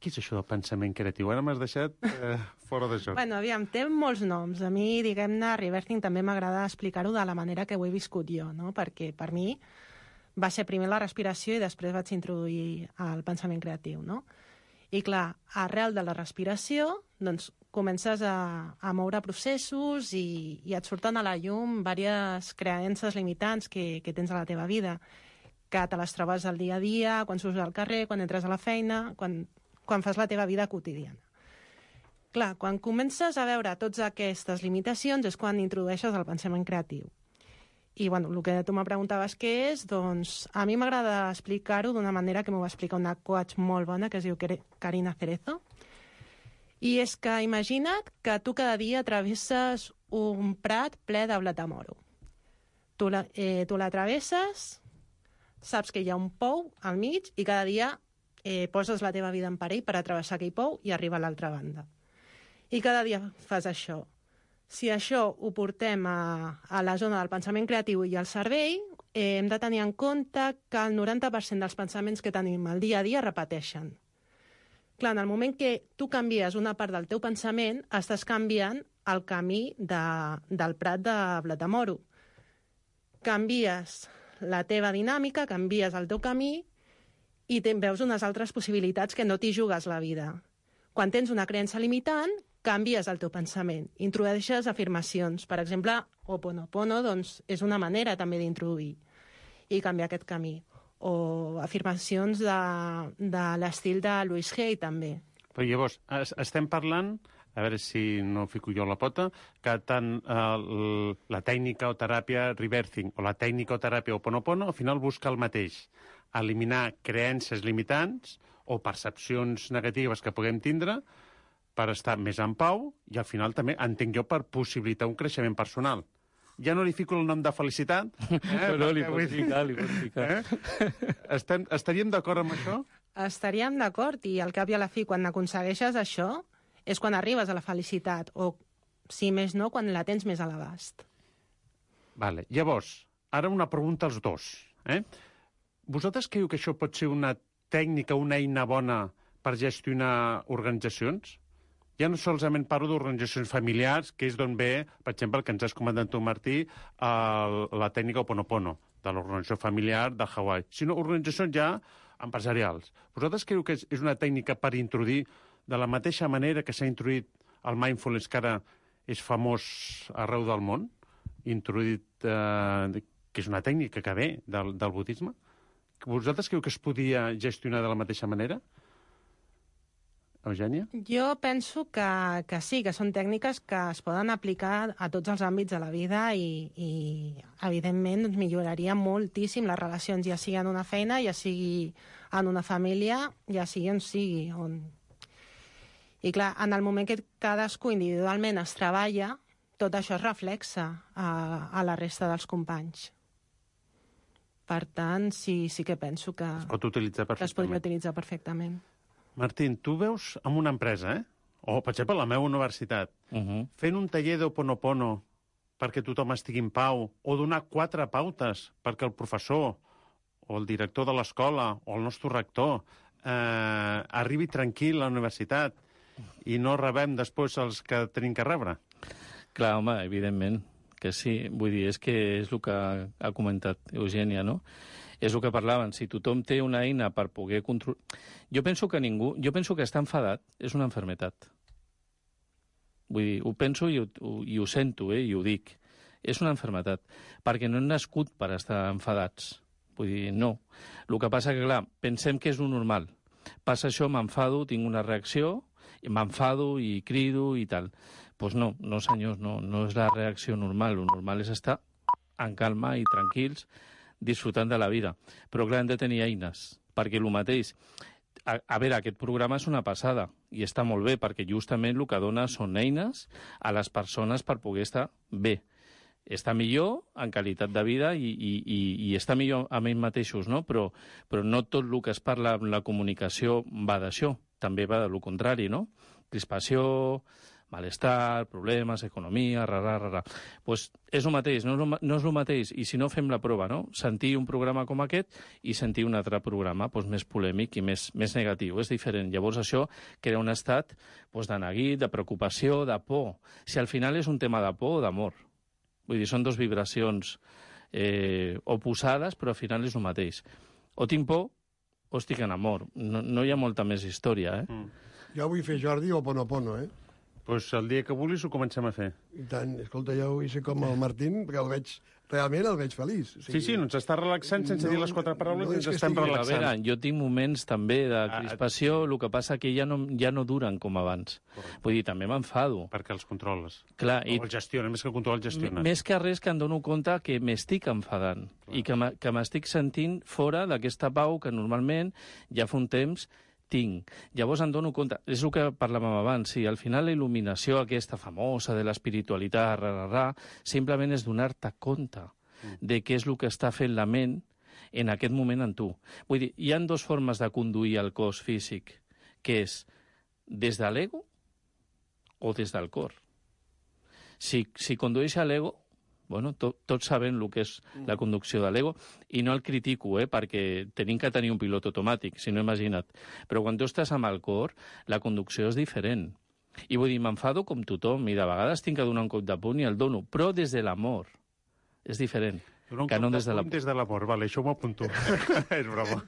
S7: Què és això del pensament creatiu? Ara m'has deixat eh, fora joc.
S8: Bueno, aviam, té molts noms. A mi, diguem-ne, reversing també m'agrada explicar-ho de la manera que ho he viscut jo, no? Perquè per mi va ser primer la respiració i després vaig introduir el pensament creatiu, no? I clar, arrel de la respiració, doncs comences a, a moure processos i, i et surten a la llum diverses creences limitants que, que tens a la teva vida, que te les trobes al dia a dia, quan surts al carrer, quan entres a la feina, quan, quan fas la teva vida quotidiana. Clar, quan comences a veure totes aquestes limitacions és quan introdueixes el pensament creatiu. I, bueno, el que tu me preguntaves què és, doncs a mi m'agrada explicar-ho d'una manera que m'ho va explicar una coach molt bona que es diu Karina Cerezo. I és que imagina't que tu cada dia travesses un prat ple de blat de moro. Tu la- eh, tu l'atravesses, saps que hi ha un pou al mig i cada dia eh, poses la teva vida en perill per atravessar aquell pou i arribar a l'altra banda. I cada dia fas això. Si això ho portem a, a la zona del pensament creatiu i al cervell, eh, hem de tenir en compte que el 90% dels pensaments que tenim al dia a dia repeteixen. Clar, en el moment que tu canvies una part del teu pensament, estàs canviant el camí de, del prat de blat de moro. Canvies la teva dinàmica, canvies el teu camí i te veus unes altres possibilitats que no t'hi jugues la vida. Quan tens una creença limitant, canvies el teu pensament, introdueixes afirmacions. Per exemple, Oponopono doncs, és una manera també d'introduir i canviar aquest camí. O afirmacions de, de l'estil de Louis Hay, també.
S7: Però llavors, es, estem parlant, a veure si no fico jo la pota, que tant eh, l- la tècnica o teràpia reversing o la tècnica o teràpia Oponopono al final busca el mateix, eliminar creences limitants o percepcions negatives que puguem tindre per estar més en pau i al final també, entenc jo, per possibilitar un creixement personal. Ja no li fico el nom de felicitat. Eh,
S6: Però li
S7: perquè
S6: pots ficar, li pots ficar.
S7: Eh? Estem, estaríem d'acord amb això?
S8: Estaríem d'acord i al cap i a la fi, quan aconsegueixes això, és quan arribes a la felicitat o, si més no, quan la tens més a l'abast.
S7: Vale. Llavors, ara una pregunta als dos. Eh? Vosaltres creieu que això pot ser una tècnica, una eina bona per gestionar organitzacions? Ja no solament parlo d'organitzacions familiars, que és d'on ve, per exemple, el que ens has comentat tu, Martí, el, la tècnica Oponopono, de l'organització familiar de Hawaii, sinó organitzacions ja empresarials. Vosaltres creieu que és, és una tècnica per introduir, de la mateixa manera que s'ha introduït el mindfulness, que ara és famós arreu del món, introduït, eh, que és una tècnica que ve del, del budisme? Vosaltres creu que es podia gestionar de la mateixa manera? Eugènia?
S8: Jo penso que, que sí, que són tècniques que es poden aplicar a tots els àmbits de la vida i, i evidentment, doncs, milloraria moltíssim les relacions, ja sigui en una feina, ja sigui en una família, ja sigui on sigui. On... I clar, en el moment que cadascú individualment es treballa, tot això es reflexa a, a la resta dels companys. Per tant, sí, sí que penso que,
S7: Pot utilitzar
S8: que es podria utilitzar perfectament.
S7: Martín, tu veus en una empresa, eh? o, per exemple, a la meva universitat,
S6: Uh -huh.
S7: fent un taller d'Oponopono perquè tothom estigui en pau, o donar quatre pautes perquè el professor o el director de l'escola o el nostre rector eh, arribi tranquil a la universitat i no rebem després els que tenim que rebre.
S6: Clar, home, evidentment que sí. Vull dir, és que és el que ha, comentat Eugènia, no? És el que parlaven. Si tothom té una eina per poder controlar... Jo penso que ningú... Jo penso que estar enfadat és una enfermetat. Vull dir, ho penso i ho, i ho sento, eh, i ho dic. És una enfermetat, perquè no hem nascut per estar enfadats. Vull dir, no. El que passa que, clar, pensem que és lo normal. Passa això, m'enfado, tinc una reacció, m'enfado i crido i tal. Pues no, no senyors, no, no és la reacció normal. Lo normal és estar en calma i tranquils, disfrutant de la vida. Però clar, hem de tenir eines, perquè el mateix... A, a veure, aquest programa és una passada i està molt bé, perquè justament el que dona són eines a les persones per poder estar bé està millor en qualitat de vida i, i, i, i està millor amb ells mateixos, no? Però, però no tot el que es parla en la comunicació va d'això, també va de lo contrari, no? Crispació, malestar, problemes, economia, rara, rara. pues és el mateix, no és el, no és el mateix. I si no, fem la prova, no? Sentir un programa com aquest i sentir un altre programa pues, més polèmic i més, més negatiu. És diferent. Llavors això crea un estat pues, de neguit, de preocupació, de por. Si al final és un tema de por o d'amor. Vull dir, són dos vibracions eh, oposades, però al final és el mateix. O tinc por o estic en amor. No, no hi ha molta més història, eh? Mm.
S4: Jo vull fer Jordi o Ponopono, eh?
S7: Doncs el dia que vulguis ho comencem a fer.
S4: I tant, escolta, jo vull ser com el Martín, perquè el veig, realment el veig feliç. O
S7: Sí, sí, no ens està relaxant sense
S4: No,
S7: dir les quatre paraules
S4: no
S7: i ens estem
S4: estigui-
S6: A
S7: relaxant.
S6: veure, jo tinc moments també de
S7: Ah,
S6: crispació, el que passa que ja no, ja no duren com abans. Vull dir, també m'enfado.
S7: Perquè els controles.
S6: Clar,
S7: I...
S6: i
S7: O els gestionen, més que controlar, els gestionen.
S6: més que res que em dono compte que m'estic enfadant i que m'ha- que m'estic sentint fora d'aquesta pau que normalment ja fa un temps tinc. Llavors em dono compte, és el que parlàvem abans, sí, al final la il·luminació aquesta famosa de l'espiritualitat, ra, ra, ra, simplement és donar-te compte de què és el que està fent la ment en aquest moment en tu. Vull dir, hi han dues formes de conduir el cos físic, que és des de l'ego o des del cor. Si, si condueix a l'ego, bueno, to, tots sabem el que és la conducció de l'ego, i no el critico, eh, perquè tenim que tenir un pilot automàtic, si no imagina't. Però quan tu estàs amb el cor, la conducció és diferent. I vull dir, m'enfado com tothom, i de vegades tinc que donar un cop de punt i el dono, però des de l'amor. És diferent.
S7: Donar un
S6: que no des de la-
S7: puny des de l'amor. Vale, això m'ho apunto. és broma.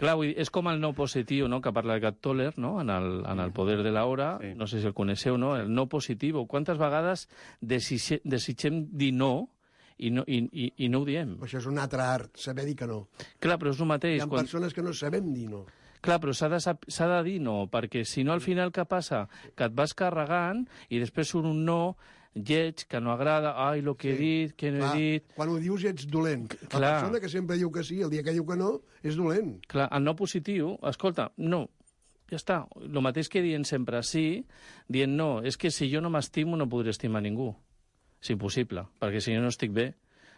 S6: Clar, vull dir, és com el no positiu, no?, que parla Gat Toller, no?, en el, en el poder de l'hora,
S7: Sí.
S6: no sé si el coneixeu, no?, el no positiu. Quantes vegades desitge, desitgem dir no i no, i, i, i no ho diem?
S4: Això és un altre art, saber dir que no.
S6: Clar, però és el
S4: Hi
S6: mateix.
S4: ha
S6: Quan...
S4: persones que no sabem dir no.
S6: Clar, però s'ha de, de dir no, perquè si no, al final què passa? Que et vas carregant i després surt un no lleig, que no agrada, ai, el que he
S4: Sí,
S6: dit, que no
S4: Clar,
S6: he dit...
S4: quan ho dius ets dolent. La
S6: Clar.
S4: persona que sempre diu que sí, el dia que diu que no, és dolent.
S6: Clar, el no positiu, escolta, no, ja està. El mateix que dient sempre sí, dient no, és que si jo no m'estimo no podré estimar ningú. És impossible, perquè si jo no estic bé,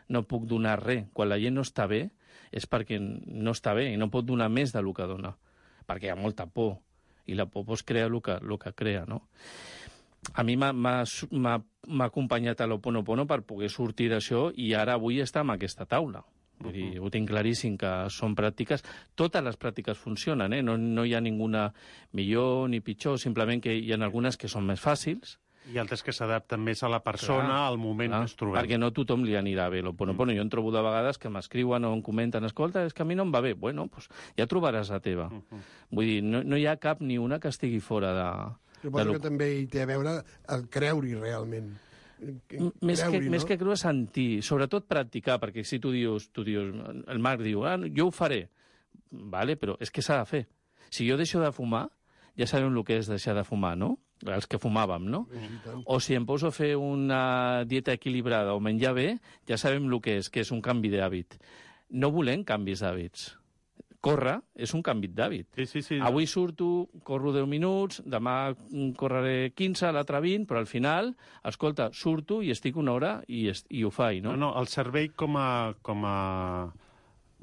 S6: no puc donar res. Quan la gent no està bé, és perquè no està bé i no pot donar més del que dona, perquè hi ha molta por, i la por pues, crea el que, el que crea, no? A mi m'ha- acompanyat a l'Oponopono per poder sortir d'això i ara avui està en aquesta taula. Vull dir, ho tinc claríssim que són pràctiques. Totes les pràctiques funcionen, eh? no, no hi ha ninguna millor ni pitjor, simplement que hi ha algunes que són més fàcils,
S7: I altres que s'adapten més a la persona,
S6: Clar,
S7: al moment
S6: clar,
S7: que es trobem.
S6: perquè no tothom li anirà bé l'Oponopono. Jo en trobo de vegades que m'escriuen o em comenten, escolta, és que a mi no em va bé. Bueno, pues ja trobaràs la teva. Vull dir, no, no hi ha cap ni una que estigui fora de...
S4: Suposo
S6: lo-
S4: que també hi té a veure el creure-hi realment.
S6: Més que,
S4: Creure-hi,
S6: més que creure, sentir, sobretot practicar, perquè si tu dius, tu dius el Marc diu, ah, jo ho faré, vale, però és que s'ha de fer. Si jo deixo de fumar, ja sabem el que és deixar de fumar, no? Els que fumàvem, no? O si em poso a fer una dieta equilibrada o menjar bé, ja sabem el que és, que és un canvi d'hàbit. No volem canvis d'hàbits. Córrer és un canvi d'hàbit.
S7: Sí, sí, sí.
S6: Avui surto, corro 10 minuts, demà correré 15, l'altre 20, però al final, escolta, surto i estic una hora i, est i ho faig, no?
S7: No, no, el cervell com a, com a,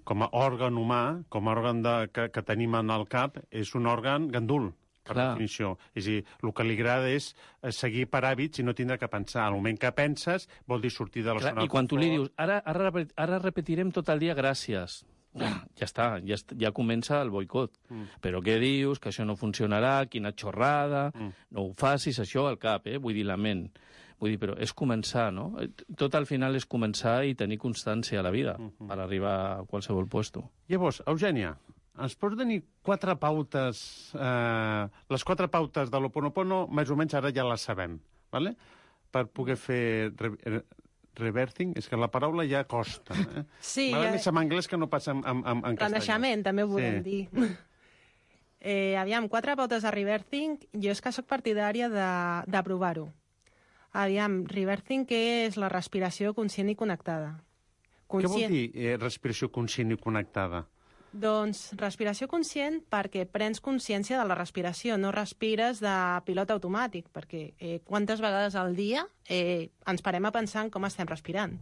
S7: com a òrgan humà, com a òrgan de, que, que tenim en el cap, és un òrgan gandul, per
S6: Clar.
S7: definició. És a dir, el que li agrada és eh, seguir per hàbits i no tindre que pensar. Al moment que penses, vol dir sortir de la
S6: Clar,
S7: zona
S6: I quan tu li dius, ara, ara, ara repetirem tot el dia gràcies, ja està, ja, est- ja comença el boicot. Mm. Però què dius? Que això no funcionarà, quina xorrada, mm. no ho facis, això al cap, eh? vull dir, la ment. Vull dir, però és començar, no? Tot al final és començar i tenir constància a la vida mm -hmm. per arribar a qualsevol puesto.
S7: Llavors, Eugènia, ens pots tenir quatre pautes... Eh, les quatre pautes de l'Oponopono, més o menys ara ja les sabem. vale? per poder fer re, re, reversing, és que la paraula ja costa. Eh?
S8: Sí,
S7: M'agrada
S8: ja-
S7: més en anglès que no pas en, en, en, en castellà.
S8: Renaixement, també ho podem
S7: Sí.
S8: dir. Eh, aviam, quatre pautes de reversing. Jo és que sóc partidària de, de provar-ho. Aviam, reversing, què és la respiració conscient i connectada?
S7: Què vol dir eh, respiració conscient i connectada?
S8: Doncs respiració conscient perquè prens consciència de la respiració, no respires de pilot automàtic, perquè eh, quantes vegades al dia eh, ens parem a pensar en com estem respirant,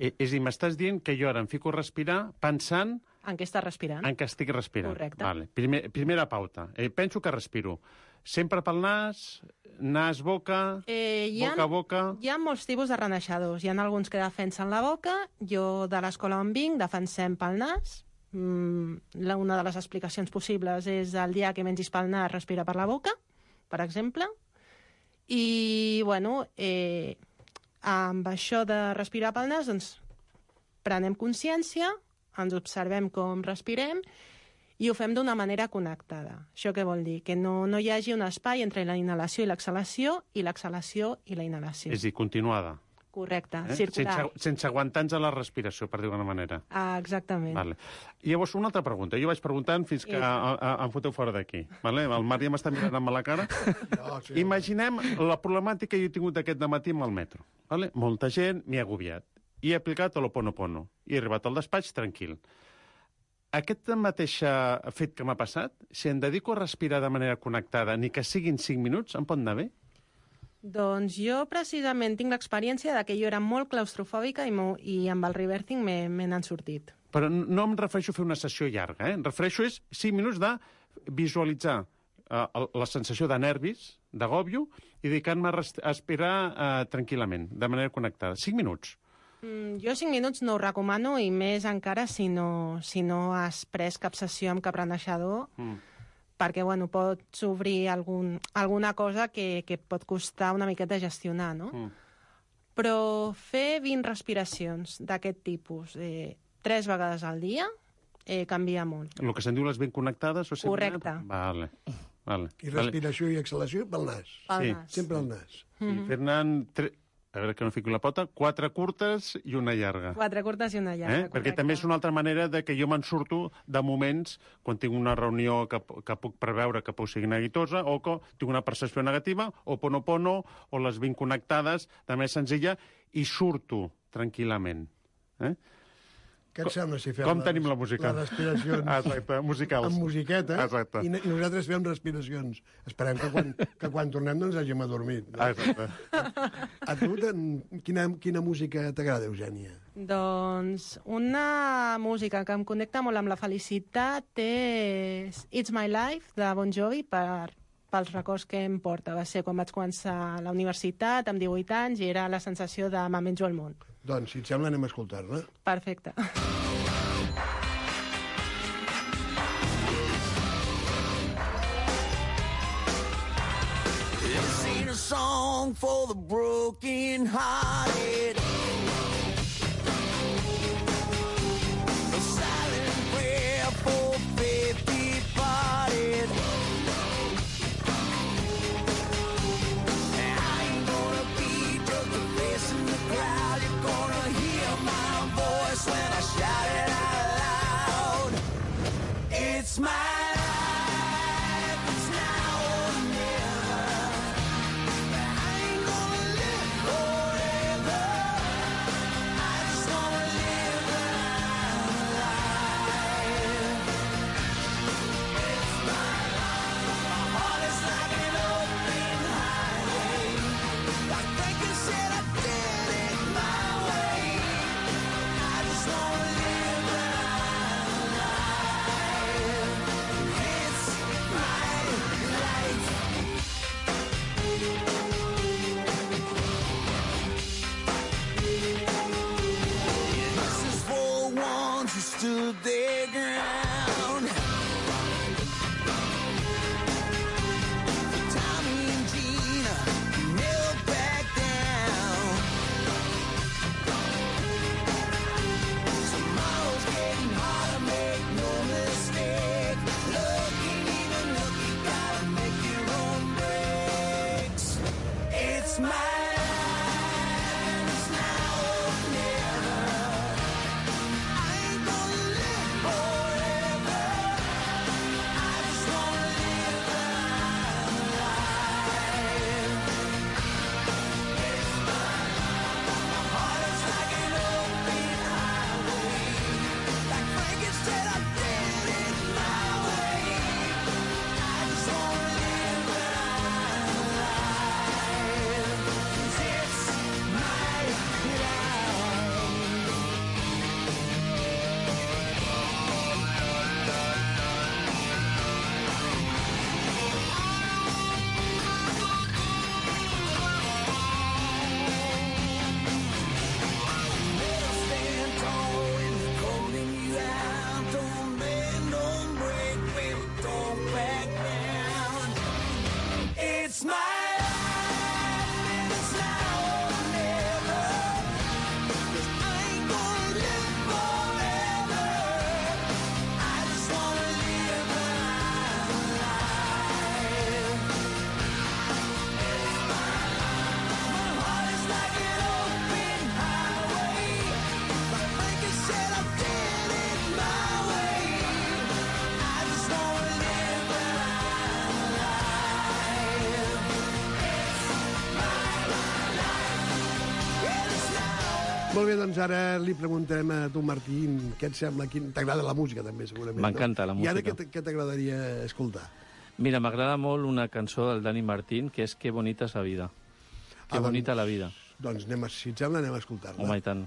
S7: Eh, és a dir, m'estàs dient que jo ara em fico a respirar pensant
S8: en què estàs respirant.
S7: en què estic respirant.
S8: Correcte.
S7: Vale. Primer, primera pauta. Eh, penso que respiro. Sempre pel nas, nas, boca,
S8: Eh, ha,
S7: boca, boca...
S8: Hi ha molts tipus de reneixadors. Hi ha alguns que defensen la boca. Jo, de l'escola on vinc, defensem pel nas. Mm, la, una de les explicacions possibles és el dia que mengis pel nas, respira per la boca, per exemple. I, bueno, eh, amb això de respirar pel nas, doncs, prenem consciència, ens observem com respirem i ho fem d'una manera connectada. Això què vol dir? Que no, no hi hagi un espai entre la inhalació i l'exhalació i l'exhalació i la inhalació.
S7: És a dir, continuada.
S8: Correcte,
S7: Eh?
S8: circular.
S7: Sense, sense aguantar-nos a la respiració, per dir-ho d'una manera.
S8: Ah, exactament.
S7: Vale. I llavors, una altra pregunta. Jo vaig preguntant fins que
S8: Sí.
S7: a, a, em foteu fora d'aquí. Vale? El Marc ja m'està mirant amb la cara.
S4: No, sí,
S7: Imaginem la problemàtica que jo he tingut aquest matí amb el metro. Vale? Molta gent m'hi ha agobiat. I he aplicat l'Oponopono. I he arribat al despatx tranquil. Aquest mateix fet que m'ha passat, si em dedico a respirar de manera connectada, ni que siguin 5 minuts, em pot anar bé?
S8: Doncs jo precisament tinc l'experiència de que jo era molt claustrofòbica i, i amb el reversing me me n'han sortit.
S7: Però no em refereixo a fer una sessió llarga, eh? Em refereixo és 5 minuts de visualitzar eh, la sensació de nervis, d'agòbio, i dedicar-me a a respirar eh, tranquil·lament, de manera connectada. 5 minuts.
S8: Mm, jo cinc minuts no ho recomano i més encara si no, si no has pres cap sessió amb cap reneixador
S7: Mm.
S8: Perquè bueno, pots obrir algun, alguna cosa que, que pot costar una miqueta gestionar, no?
S7: Mm.
S8: Però fer 20 respiracions d'aquest tipus eh, tres vegades al dia eh, canvia molt.
S7: El que se'n diu les ben connectades? O sempre...
S8: Correcte.
S7: Vale. vale.
S4: I respiració i exhalació pel nas.
S8: Pel
S7: Sí.
S8: nas.
S4: Sempre al nas.
S7: Sí, Fernand, tre... a veure que no fico la pota, quatre curtes i una llarga.
S8: Quatre curtes i una llarga.
S7: Eh? Perquè també és una altra manera de que jo me'n surto de moments quan tinc una reunió que, que puc preveure que pugui ser neguitosa o que tinc una percepció negativa, o ponopono, o les vinc connectades de manera senzilla, i surto tranquil·lament. Eh?
S4: Què et sembla si fem
S7: Com
S4: les,
S7: tenim la música?
S4: les respiracions
S7: Exacte, musicals.
S4: amb musiqueta
S7: Exacte.
S4: i, i nosaltres fem respiracions. Esperem que quan, que quan tornem no ens hàgim adormit. No?
S7: Exacte.
S4: A tu, ten, quina, quina música t'agrada, Eugènia?
S8: Doncs una música que em connecta molt amb la felicitat és It's My Life, de Bon Jovi, per, pels records que em porta. Va ser quan vaig començar la universitat, amb 18 anys, i era la sensació de me menjo el món.
S4: Doncs, si et sembla, anem a escoltar-la.
S8: Perfecte.
S9: A song for the broken hearted.
S4: Doncs ara li preguntem a tu, Martín, què et sembla? Quin... T'agrada la música, també, segurament.
S6: M'encanta la
S4: I ara
S6: música.
S4: què t'agradaria escoltar?
S6: Mira, m'agrada molt una cançó del Dani Martín, que és Que bonita és la vida. Que
S4: Ah,
S6: bonita
S4: doncs-
S6: la vida.
S4: Doncs anem, a- si et sembla, anem a escoltar-la.
S6: Home, i tant.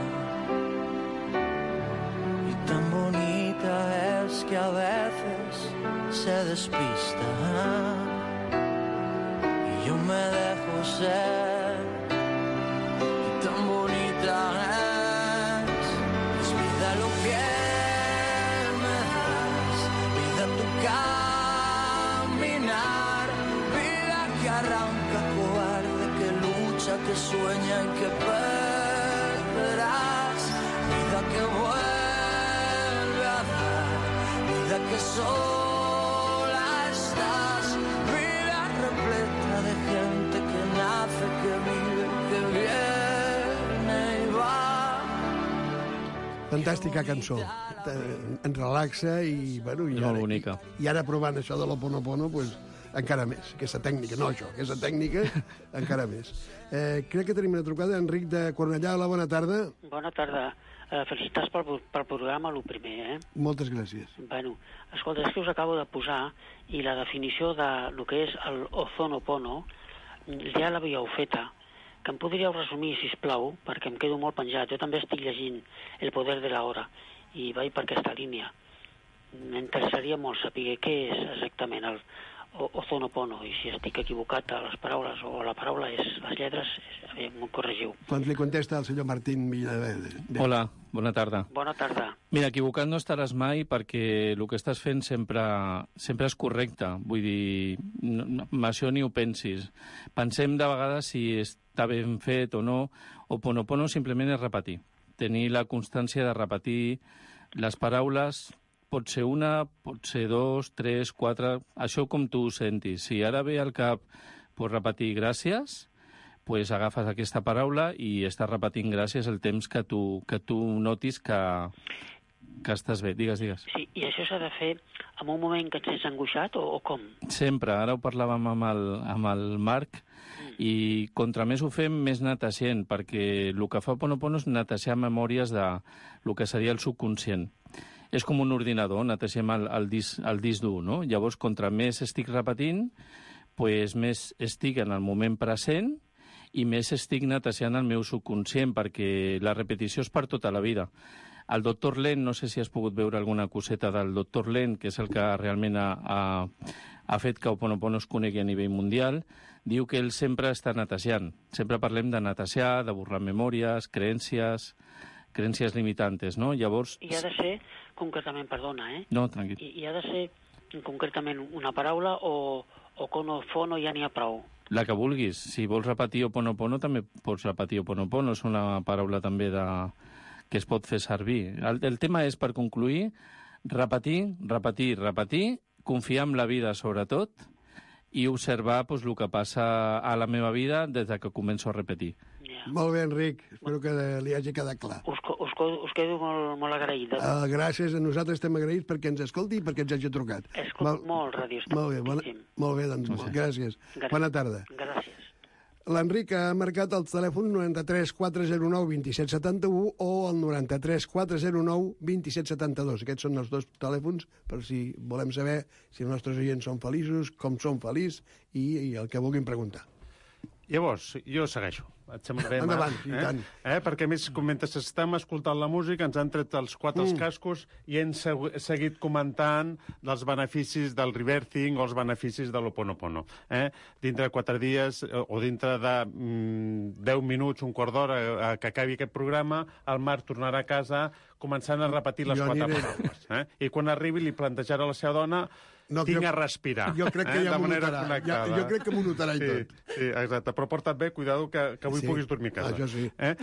S5: Que a veces se despista. Y yo me dejo ser. Y tan bonita es. Es vida lo que me das. Vida tu caminar. Vida que arranca cobarde, que lucha, que sueña sola estás. Vida repleta de gente que nace, que vive, que viene y va.
S4: Fantàstica cançó. Te- Ens relaxa i, bueno... I ara. I, I ara provant això de l'Oponopono, pues, encara més. Aquesta tècnica, no això, aquesta tècnica, encara més. Eh, crec que tenim una trucada. Enric de Cornellà, hola, bona tarda.
S10: Bona tarda. Eh, felicitats pel, pel programa, el primer, eh?
S4: Moltes gràcies.
S10: Bueno, escolta, és que us acabo de posar i la definició de lo que és el ozonopono ja l'havíeu feta, que em podríeu resumir, si plau, perquè em quedo molt penjat. Jo també estic llegint El poder de la hora i vaig per aquesta línia. M'interessaria molt saber què és exactament el o- ozonopono i si estic equivocat a les paraules o la paraula és les lletres, a m'ho corregiu.
S4: Doncs li contesta el senyor Martín Villaverde.
S6: Hola, bona tarda.
S10: Bona tarda.
S6: Mira, equivocat no estaràs mai perquè el que estàs fent sempre, sempre és correcte. Vull dir, no, no, amb això ni ho pensis. Pensem de vegades si està ben fet o no. O Ponopono simplement és repetir. Tenir la constància de repetir les paraules pot ser una, pot ser dos, tres, quatre... Això com tu ho sentis. Si ara ve al cap pues, repetir gràcies, pues agafes aquesta paraula i estàs repetint gràcies el temps que tu, que tu notis que, que estàs bé. Digues, digues.
S10: Sí, i això s'ha de fer en un moment que et sents angoixat o, o com?
S6: Sempre, ara ho parlàvem amb el, amb el Marc, i contra més ho fem, més netegem, perquè el que fa Ponopono és netejar memòries de el que seria el subconscient. És com un ordinador, netegem el, el disc, el disc dur, no? Llavors, contra més estic repetint, pues més estic en el moment present i més estic netejant el meu subconscient, perquè la repetició és per tota la vida. El doctor Len, no sé si has pogut veure alguna coseta del doctor Len, que és el que realment ha, ha, ha fet que Oponopono es conegui a nivell mundial, diu que ell sempre està netejant. Sempre parlem de netejar, de borrar memòries, creencies, creencies limitantes, no? Llavors...
S10: I ha de ser concretament, perdona, eh?
S6: No, tranquil.
S10: I, i ha de ser concretament una paraula o, o con o fono ja n'hi ha prou?
S6: La que vulguis. Si vols repetir Oponopono, també pots repetir Oponopono. És una paraula també de... que es pot fer servir. El, el tema és, per concluir, repetir, repetir, repetir, confiar en la vida, sobretot, i observar pues, el que passa a la meva vida des de que començo a repetir.
S10: Ja.
S4: Molt bé, Enric. Espero que li hagi quedat clar.
S10: Us, us, us quedo molt, molt agraïda.
S4: Uh, gràcies, a nosaltres estem agraïts perquè ens escolti i perquè ens hagi trucat.
S10: Escolto molt ràdio.
S4: Molt bé, bona, molt bé, doncs, molt, gràcies. Bona tarda.
S10: Gràcies.
S4: L'Enric ha marcat el telèfon 93 409 2771 o el 93 409 2772. Aquests són els dos telèfons per si volem saber si els nostres oients són feliços, com són feliços i, i el que vulguin preguntar.
S7: Llavors, jo segueixo. Et sembla bé, Marc?
S4: Endavant, i
S7: eh?
S4: tant.
S7: Eh? Perquè, a més, com mentre estem escoltant la música, ens han tret els quatre els cascos i hem segu- seguit comentant dels beneficis del reversing o els beneficis de l'Oponopono. Eh? Dintre de quatre dies eh, o dintre de mm, 10 minuts, un quart d'hora eh, que acabi aquest programa, el Marc tornarà a casa començant a repetir les
S4: Jo
S7: quatre
S4: aniré.
S7: paraules. Eh? I quan arribi li plantejarà a la seva dona
S4: No,
S7: tinc
S4: jo-
S7: a respirar.
S4: jo crec que
S7: eh?
S4: ja m'ho
S7: manera
S4: notarà.
S7: connectada.
S4: Ja- jo crec que m'ho notarà i
S7: sí,
S4: tot.
S7: Sí, exacte. Però porta't bé, cuidado, que, que avui
S4: Sí.
S7: puguis dormir a casa.
S4: Això sí.
S7: Eh?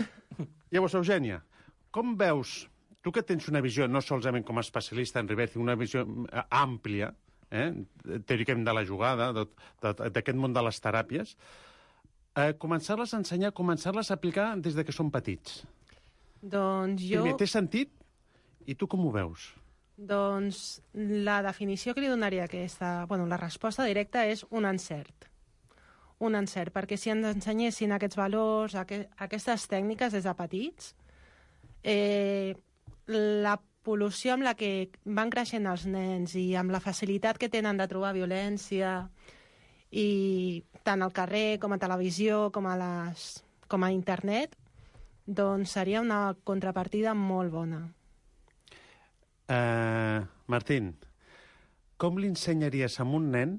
S7: Llavors, Eugènia, com veus, tu que tens una visió no solament com a especialista en reversing, una visió àmplia, eh, teòricament de la jugada, d'aquest món de les teràpies, eh, començar-les a ensenyar, començar-les a aplicar des de que són petits.
S8: Doncs jo...
S7: Primer, té sentit? I tu com ho veus?
S8: Doncs la definició que li donaria aquesta... Bueno, la resposta directa és un encert. Un encert, perquè si ens ensenyessin aquests valors, aqu aquestes tècniques des de petits, eh, la pol·lució amb la que van creixent els nens i amb la facilitat que tenen de trobar violència i tant al carrer com a televisió com a, les, com a internet, doncs seria una contrapartida molt bona.
S7: Uh, Martín, com li ensenyaries a un nen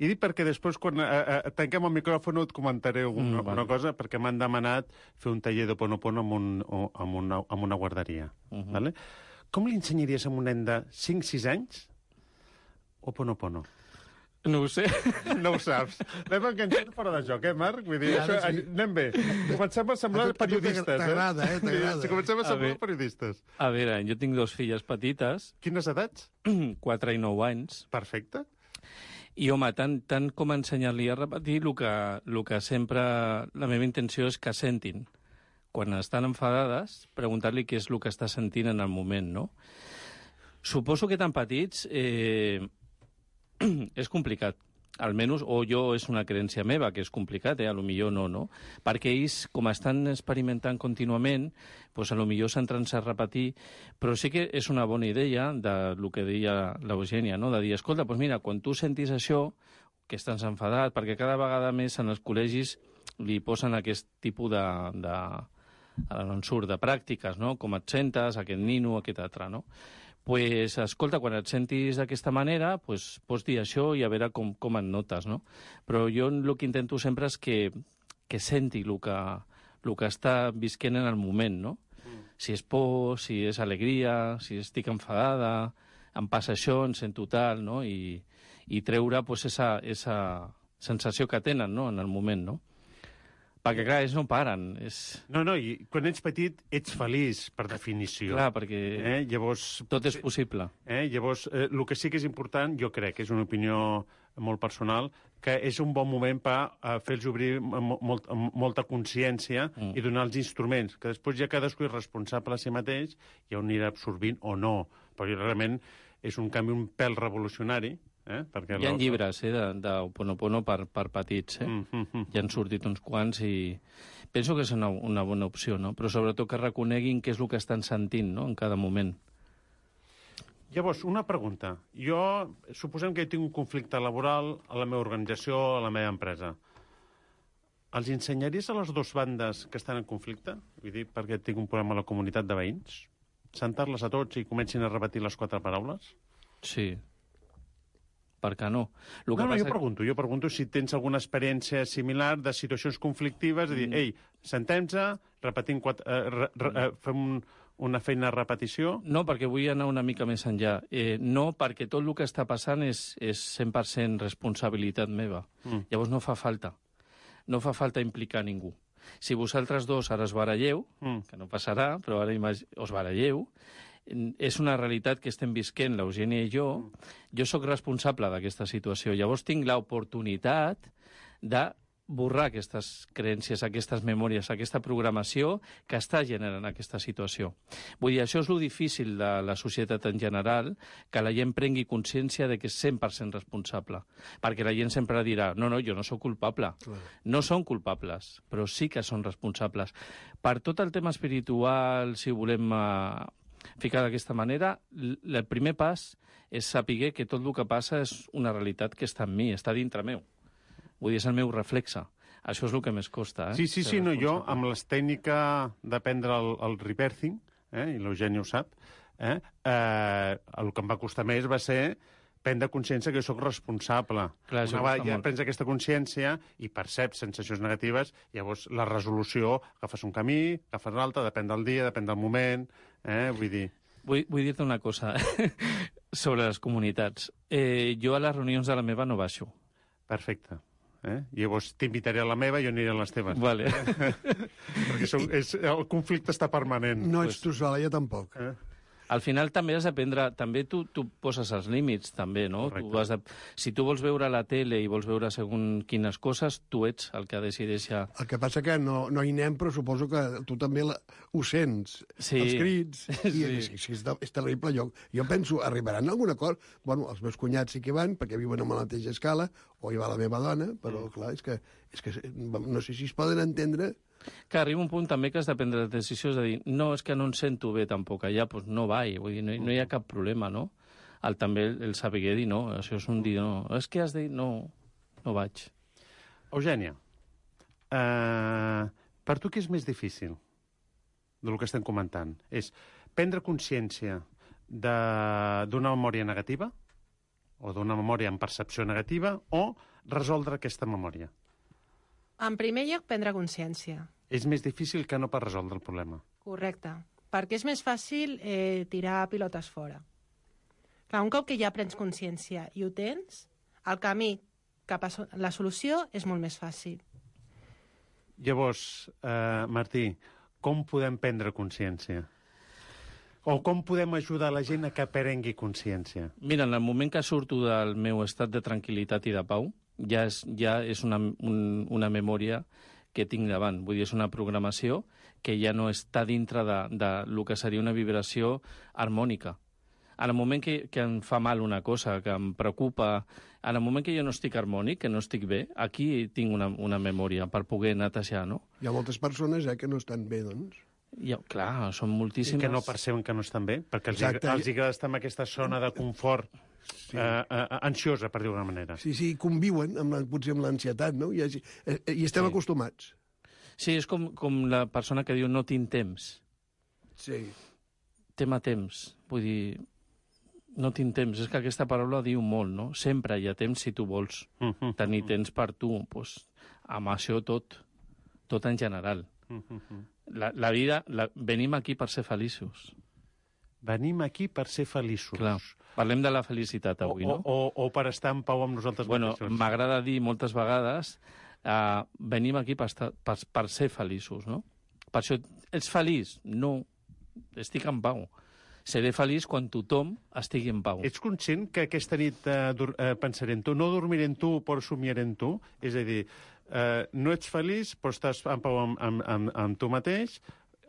S7: i dic perquè després, quan uh, uh, tanquem el micròfon, et comentaré una,
S6: Mm, vale.
S7: una cosa, perquè m'han demanat fer un taller de Ponopono amb, un, o, amb, una, amb una guarderia.
S6: Mhm.
S7: vale? Com li ensenyaries a un nen de 5-6 anys o Ponopono?
S6: No ho sé.
S7: No ho saps. Anem enganxant fora de joc, eh, Marc? Vull dir,
S4: Ara
S7: això,
S4: sí.
S7: anem bé. Comencem a semblar
S4: A tu- a
S7: periodistes, eh?
S4: t'agrada, eh? T'agrada.
S7: Sí, comencem a
S6: A
S7: semblar
S6: ver.
S7: periodistes.
S6: A veure, jo tinc dos filles petites,
S7: Quines edats?
S6: 4 i 9 anys,
S7: Perfecte.
S6: i home, tant, tant com ensenyar-li a repetir, el que, el que sempre... La meva intenció és que sentin. Quan estan enfadades, preguntar-li què és el que està sentint en el moment, no? Suposo que tan petits eh, és complicat. Almenys, o jo és una creència meva, que és complicat, eh? a lo millor no, no? Perquè ells, com estan experimentant contínuament, pues a lo millor s'entren a repetir, però sí que és una bona idea de lo que deia l'Eugènia, no? de dir, escolta, pues mira, quan tu sentis això, que estàs enfadat, perquè cada vegada més en els col·legis li posen aquest tipus de, de ara no en surt, de pràctiques, no? com et sentes, aquest nino, aquest altre, no? Pues, escolta, quan et sentis d'aquesta manera, pues, pots dir això i a veure com, com et notes, no? Però jo el que intento sempre és que, que senti el que, el que està visquent en el moment, no? Si és por, si és alegria, si estic enfadada, em passa això, em sento tal, no? I, i treure pues, esa, esa sensació que tenen no? en el moment, no? Perquè, clar, ells no paren. És...
S7: No, no, i quan ets petit ets feliç, per definició.
S6: Clar, perquè
S7: Eh? Llavors,
S6: tot és possible.
S7: eh? Llavors, eh, el que sí que és important, jo crec, és una opinió molt personal, que és un bon moment per eh, fer-los obrir mo- molt, molta consciència mm. i donar els instruments, que després ja cadascú és responsable a si mateix i on anirà absorbint o no. Però realment és un canvi un pèl revolucionari, eh? Perquè
S6: Hi ha llibres eh, de, de Oponopono per, per petits, eh?
S7: Mm, mm, mm.
S6: Ja han sortit uns quants i penso que és una, una bona opció, no? Però sobretot que reconeguin què és el que estan sentint, no?, en cada moment.
S7: Llavors, una pregunta. Jo, suposem que tinc un conflicte laboral a la meva organització, a la meva empresa. Els ensenyaries a les dues bandes que estan en conflicte? Vull dir, perquè tinc un problema a la comunitat de veïns? Sentar-les a tots i comencin a repetir les quatre paraules?
S6: Sí. Per què no? El
S7: no, no, jo pregunto, jo pregunto si tens alguna experiència similar de situacions conflictives, de dir,
S6: Mm.
S7: ei, sentem-nos, repetim quatre, eh, re, re, eh, fem un, una feina de repetició...
S6: No, perquè vull anar una mica més enllà. Eh, no, perquè tot el que està passant és, és 100% responsabilitat meva.
S7: Mm.
S6: Llavors no fa falta. No fa falta implicar ningú. Si vosaltres dos ara es baralleu,
S7: Mm.
S6: que no passarà, però ara imag... us baralleu, és una realitat que estem visquent, l'Eugènia i jo. Jo sóc responsable d'aquesta situació. Llavors tinc l'oportunitat de borrar aquestes creences, aquestes memòries, aquesta programació que està generant aquesta situació. Vull dir, això és lo difícil de la societat en general, que la gent prengui consciència de que és 100% responsable. Perquè la gent sempre dirà, no, no, jo no sóc culpable. No són culpables, però sí que són responsables. Per tot el tema espiritual, si volem eh, ficar d'aquesta manera, el primer pas és saber que tot el que passa és una realitat que està en mi, està dintre meu. Vull dir, és el meu reflexe. Això és el que més costa, eh?
S7: Sí, sí, sí, no, jo amb les tècniques d'aprendre el, el rebirthing, eh, i l'Eugeni ho sap, eh, eh, el que em va costar més va ser prendre consciència que jo sóc responsable.
S6: Clar,
S7: Una vegada ja
S6: molt.
S7: prens aquesta consciència i perceps sensacions negatives, llavors la resolució, agafes un camí, agafes l'altre, depèn del dia, depèn del moment, eh, vull dir...
S6: Vull, vull dir-te una cosa sobre les comunitats. Eh, jo a les reunions de la meva no baixo.
S7: Perfecte. Eh? Llavors t'invitaré a la meva i jo aniré a les teves.
S6: Vale.
S7: Perquè som, és, el conflicte està permanent.
S4: No ets tu sola, jo tampoc.
S7: Eh?
S6: Al final també has d'aprendre, també tu, tu poses els límits, també, no?
S7: Correcte.
S6: Tu has de, si tu vols veure la tele i vols veure segons quines coses, tu ets el que decideix ja...
S4: El que passa que no, no hi anem, però suposo que tu també la, ho sents,
S6: Sí.
S4: els crits. I,
S6: Sí.
S4: sí, és, de- és terrible. Jo, jo penso, arribaran a algun acord? Bueno, els meus cunyats sí que van, perquè viuen a la mateixa escala, o hi va la meva dona, però,
S6: Mm.
S4: clar, és que, és que no sé si es poden entendre...
S6: Que arriba un punt també que has de prendre decisions de dir no, és que no em sento bé tampoc allà, doncs no vaig, vull dir, no, no hi ha cap problema, no? El, també el, el saber dir no, això és un dir no, és que has de dir no, no vaig.
S7: Eugènia, eh, per tu què és més difícil del que estem comentant? És prendre consciència d'una memòria negativa o d'una memòria amb percepció negativa o resoldre aquesta memòria?
S8: En primer lloc, prendre consciència.
S7: És més difícil que no per resoldre el problema.
S8: Correcte. Perquè és més fàcil eh, tirar pilotes fora. Clar, un cop que ja prens consciència i ho tens, el camí cap a so- la solució és molt més fàcil.
S7: Llavors, eh, Martí, com podem prendre consciència? O com podem ajudar la gent a que prengui consciència?
S6: Mira, en el moment que surto del meu estat de tranquil·litat i de pau, ja és, ja és una, un, una memòria que tinc davant. Vull dir, és una programació que ja no està dintre de, de lo que seria una vibració harmònica. En el moment que, que em fa mal una cosa, que em preocupa, en el moment que jo no estic harmònic, que no estic bé, aquí tinc una, una memòria per poder netejar, no?
S4: Hi ha moltes persones eh, que no estan bé, doncs.
S6: I, clar, són
S7: I
S6: moltíssimes...
S7: que no perceben que no estan bé, perquè els,
S4: Exacte.
S7: els agrada estar en aquesta zona de confort sí. eh, eh, ansiosa, per dir-ho d'una manera.
S4: Sí, sí, conviuen amb la, potser amb l'ansietat, no? I, eh, eh, i estem
S6: Sí.
S4: acostumats.
S6: Sí, és com, com la persona que diu no tinc temps.
S4: Sí.
S6: tema temps. Vull dir, no tinc temps. És que aquesta paraula diu molt, no? Sempre hi ha temps si tu vols
S7: Mhm.
S6: tenir temps per tu. Pues, amb això tot, tot en general.
S7: Mhm.
S6: La, la vida, la, venim aquí per ser feliços.
S7: Venim aquí per ser feliços.
S6: Clar. Parlem de la felicitat
S7: O,
S6: avui,
S7: o,
S6: no?
S7: o, o per estar en pau amb nosaltres
S6: bueno,
S7: mateixos.
S6: m'agrada dir moltes vegades uh, venim aquí per, estar, per, per ser feliços, no? Per això, ets feliç? No, estic en pau. Seré feliç quan tothom estigui en pau.
S7: Ets conscient que aquesta nit eh, dur- eh, pensaré en tu, no dormiré en tu, però somiaré en tu? És a dir, eh, no ets feliç, però estàs en pau amb, amb, amb, amb tu mateix,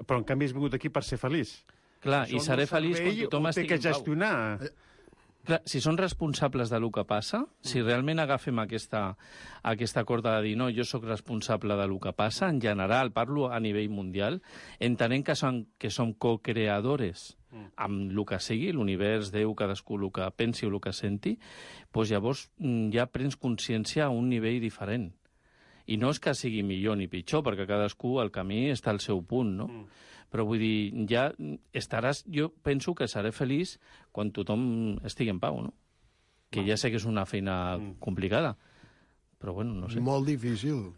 S7: però en canvi has vingut aquí per ser feliç.
S6: Clar, i seré
S7: el
S6: feliç quan tothom estigui
S7: que
S6: en pau.
S7: gestionar.
S6: Clar, si són responsables de lo que passa, si realment agafem aquesta, aquesta corda de dir no, jo sóc responsable de lo que passa, en general, parlo a nivell mundial, entenent que som, que som co-creadores amb el que sigui, l'univers, Déu, cadascú el que pensi o el que senti, doncs llavors mm, ja prens consciència a un nivell diferent. I no és que sigui millor ni pitjor, perquè cadascú al camí està al seu punt, no? Mm. Però vull dir, ja estaràs... Jo penso que seré feliç quan tothom estigui en pau, no? Que ja sé que és una feina complicada, però bueno, no sé.
S4: Molt difícil.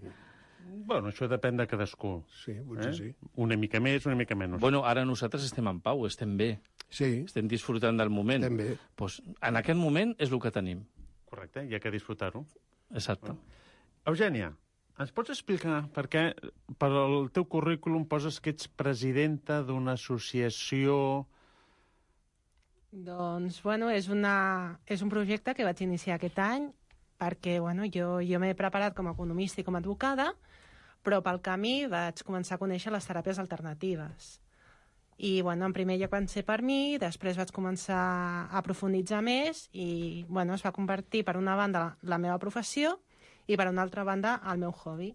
S7: Bueno, això depèn de cadascú.
S4: Sí, potser
S7: Eh?
S4: sí.
S7: Una mica més, una mica menys.
S6: Bueno, ara nosaltres estem en pau, estem bé,
S4: Sí,
S6: estem disfrutant del moment.
S4: estem bé.
S6: Pues, en aquest moment és el que tenim.
S7: Correcte, hi ha que disfrutar-ho.
S6: Exacte.
S7: Eugènia, ens pots explicar per què per al teu currículum poses que ets presidenta d'una associació...
S8: Doncs, bueno, és, una, és un projecte que vaig iniciar aquest any perquè, bueno, jo, jo m'he preparat com a economista i com a advocada, però pel camí vaig començar a conèixer les teràpies alternatives. I, bueno, en primer lloc van ser per mi, després vaig començar a profunditzar més i, bueno, es va convertir, per una banda, la meva professió i, per una altra banda, el meu hobby.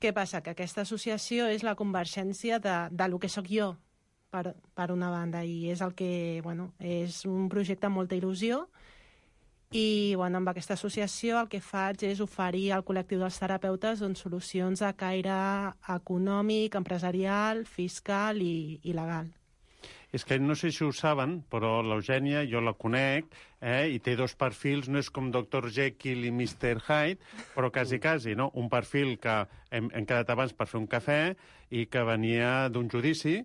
S8: Què passa? Que aquesta associació és la convergència de, de lo que sóc jo, per, per una banda, i és el que, bueno, és un projecte amb molta il·lusió I bueno, amb aquesta associació el que faig és oferir al col·lectiu dels terapeutes doncs, solucions de caire econòmic, empresarial, fiscal i, i legal.
S7: És que no sé si ho saben, però l'Eugènia, jo la conec, eh, i té dos perfils, no és com Dr. Jekyll i Mr. Hyde, però quasi, quasi, no? Un perfil que hem, hem quedat abans per fer un cafè i que venia d'un judici,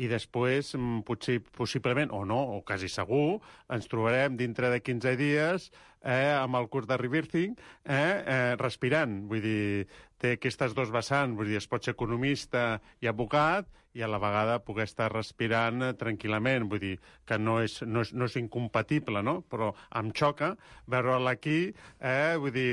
S7: i després, mm, potser, possiblement, o no, o quasi segur, ens trobarem dintre de 15 dies eh, amb el curs de Rebirthing eh, eh, respirant. Vull dir, té aquestes dos vessants, vull dir, es pot ser economista i advocat i a la vegada poder estar respirant eh, tranquil·lament, vull dir, que no és, no és, no és incompatible, no? Però em xoca veure-la aquí, eh, vull dir,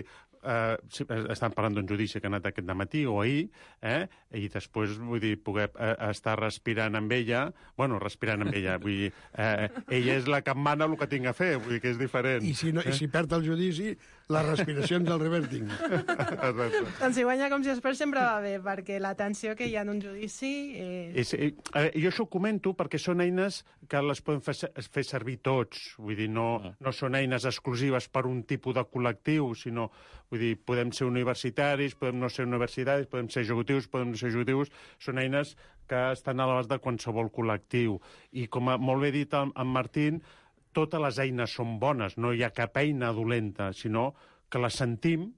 S7: eh, eh, estan parlant d'un judici que ha anat aquest matí o ahir, eh, i després, vull dir, poder eh, estar respirant amb ella, bueno, respirant amb ella, vull dir, eh, ella és la que em mana el que tinc a fer, vull dir que és diferent.
S4: I si, no, i si perd el judici, les respiracions del reverting.
S7: Exacte.
S8: Doncs si guanya com si es perd sempre va bé, perquè la tensió que hi ha en un judici... Eh...
S7: És, eh, jo això ho comento perquè són eines que les podem fer, fer servir tots. Vull dir, no, no són eines exclusives per un tipus de col·lectiu, sinó, vull dir, podem ser universitaris, podem no ser universitaris, podem ser executius, podem no ser executius. Són eines que estan a l'abast de qualsevol col·lectiu. I com ha molt bé dit en, en Martín, totes les eines són bones, no hi ha cap eina dolenta, sinó que les sentim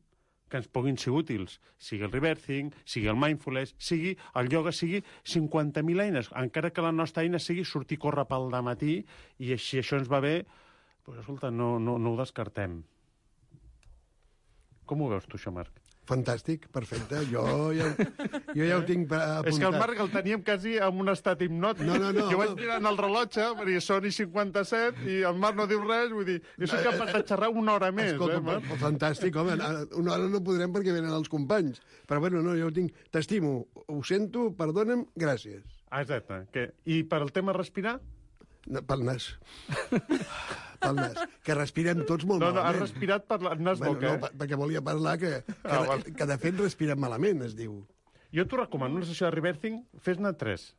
S7: que ens puguin ser útils, sigui el reversing, sigui el mindfulness, sigui el yoga, sigui 50.000 eines, encara que la nostra eina sigui sortir a córrer pel matí i si això ens va bé, doncs, escolta, no, no, no ho descartem. Com ho veus tu, això, Marc?
S4: Fantàstic, perfecte. Jo ja, jo ja ho tinc apuntat.
S7: És que el Marc el teníem quasi en un estat hipnòtic.
S4: No, no, no.
S7: Jo vaig mirant el rellotge, perquè són i 57, i el Marc no diu res, vull dir, jo soc capaç de xerrar una hora més,
S4: Escolta,
S7: eh, Marc?
S4: fantàstic, home, una hora no podrem perquè venen els companys. Però bueno, no, jo ho tinc... T'estimo, ho sento, perdona'm, gràcies.
S7: Ah, exacte. Que... I per al tema respirar?
S4: No, pel nas. pel nas. Que respirem tots molt
S7: No, no, has
S4: malament.
S7: respirat per la nas
S4: Bueno,
S7: boca,
S4: no,
S7: eh?
S4: per- perquè volia parlar que, que,
S7: Ah, val.
S4: que de fet respirem malament, es diu.
S7: Jo t'ho recomano, una sessió de reversing, fes-ne tres.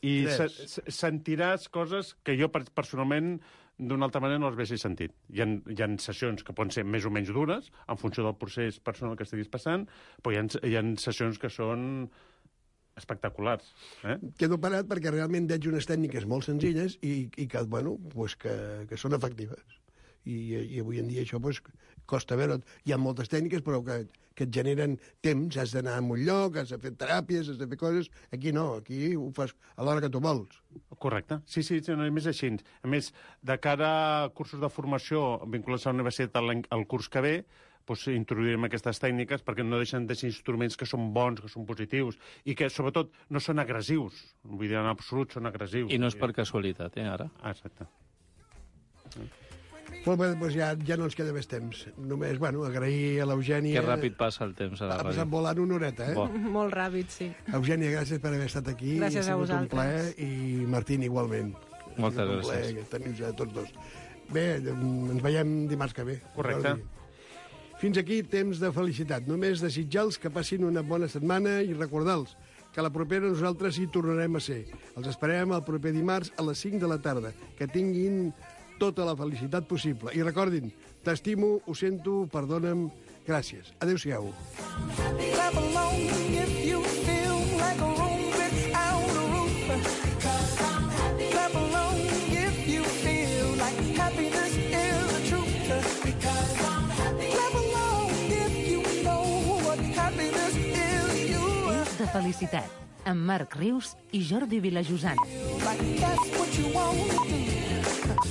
S7: I
S4: Tres.
S7: se, se, sentiràs coses que jo per- personalment d'una altra manera no les haguessis sentit. Hi ha, hi ha sessions que poden ser més o menys dures, en funció del procés personal que estiguis passant, però hi ha, hi ha sessions que són espectaculars. Eh?
S4: Quedo parat perquè realment veig unes tècniques molt senzilles i, i que, bueno, pues que, que són efectives. I, I avui en dia això pues, costa veure. Hi ha moltes tècniques, però que, que et generen temps. Has d'anar a un lloc, has de fer teràpies, has de fer coses. Aquí no, aquí ho fas a l'hora que tu vols.
S7: Correcte. Sí, sí, no, més així. A més, de cara a cursos de formació vinculats a la universitat l'any- el curs que ve, doncs, introduirem aquestes tècniques perquè no deixen de ser instruments que són bons, que són positius i que, sobretot, no són agressius. Vull dir, en absolut són agressius.
S6: I no és per casualitat, eh, ara.
S7: Ah, exacte.
S4: Molt bé, doncs ja, ja no ens queda més temps. Només, bueno, agrair a l'Eugènia...
S6: Que ràpid passa el temps a la
S4: Ha passat volant una horeta, eh?
S6: Bo.
S8: Molt ràpid, sí.
S4: Eugènia, gràcies per haver estat aquí.
S8: Gràcies
S4: ha
S8: a
S4: sigut un
S8: vosaltres.
S4: plaer. I Martín, igualment.
S6: Moltes
S4: Ha sigut un
S6: gràcies.
S4: plaer tenir-vos a tots dos. Bé, ens veiem dimarts que ve.
S7: Correcte.
S4: Jordi. Fins aquí, temps de felicitat. Només desitjar-los que passin una bona setmana i recordar-los que la propera nosaltres hi tornarem a ser. Els esperem el proper dimarts a les 5 de la tarda. Que tinguin tota la felicitat possible. I recordin, t'estimo, ho sento, perdona'm, gràcies. Adéu-siau.
S5: Clap along if you
S3: felicitat, amb Marc Rius i Jordi Vilajosant.
S5: Like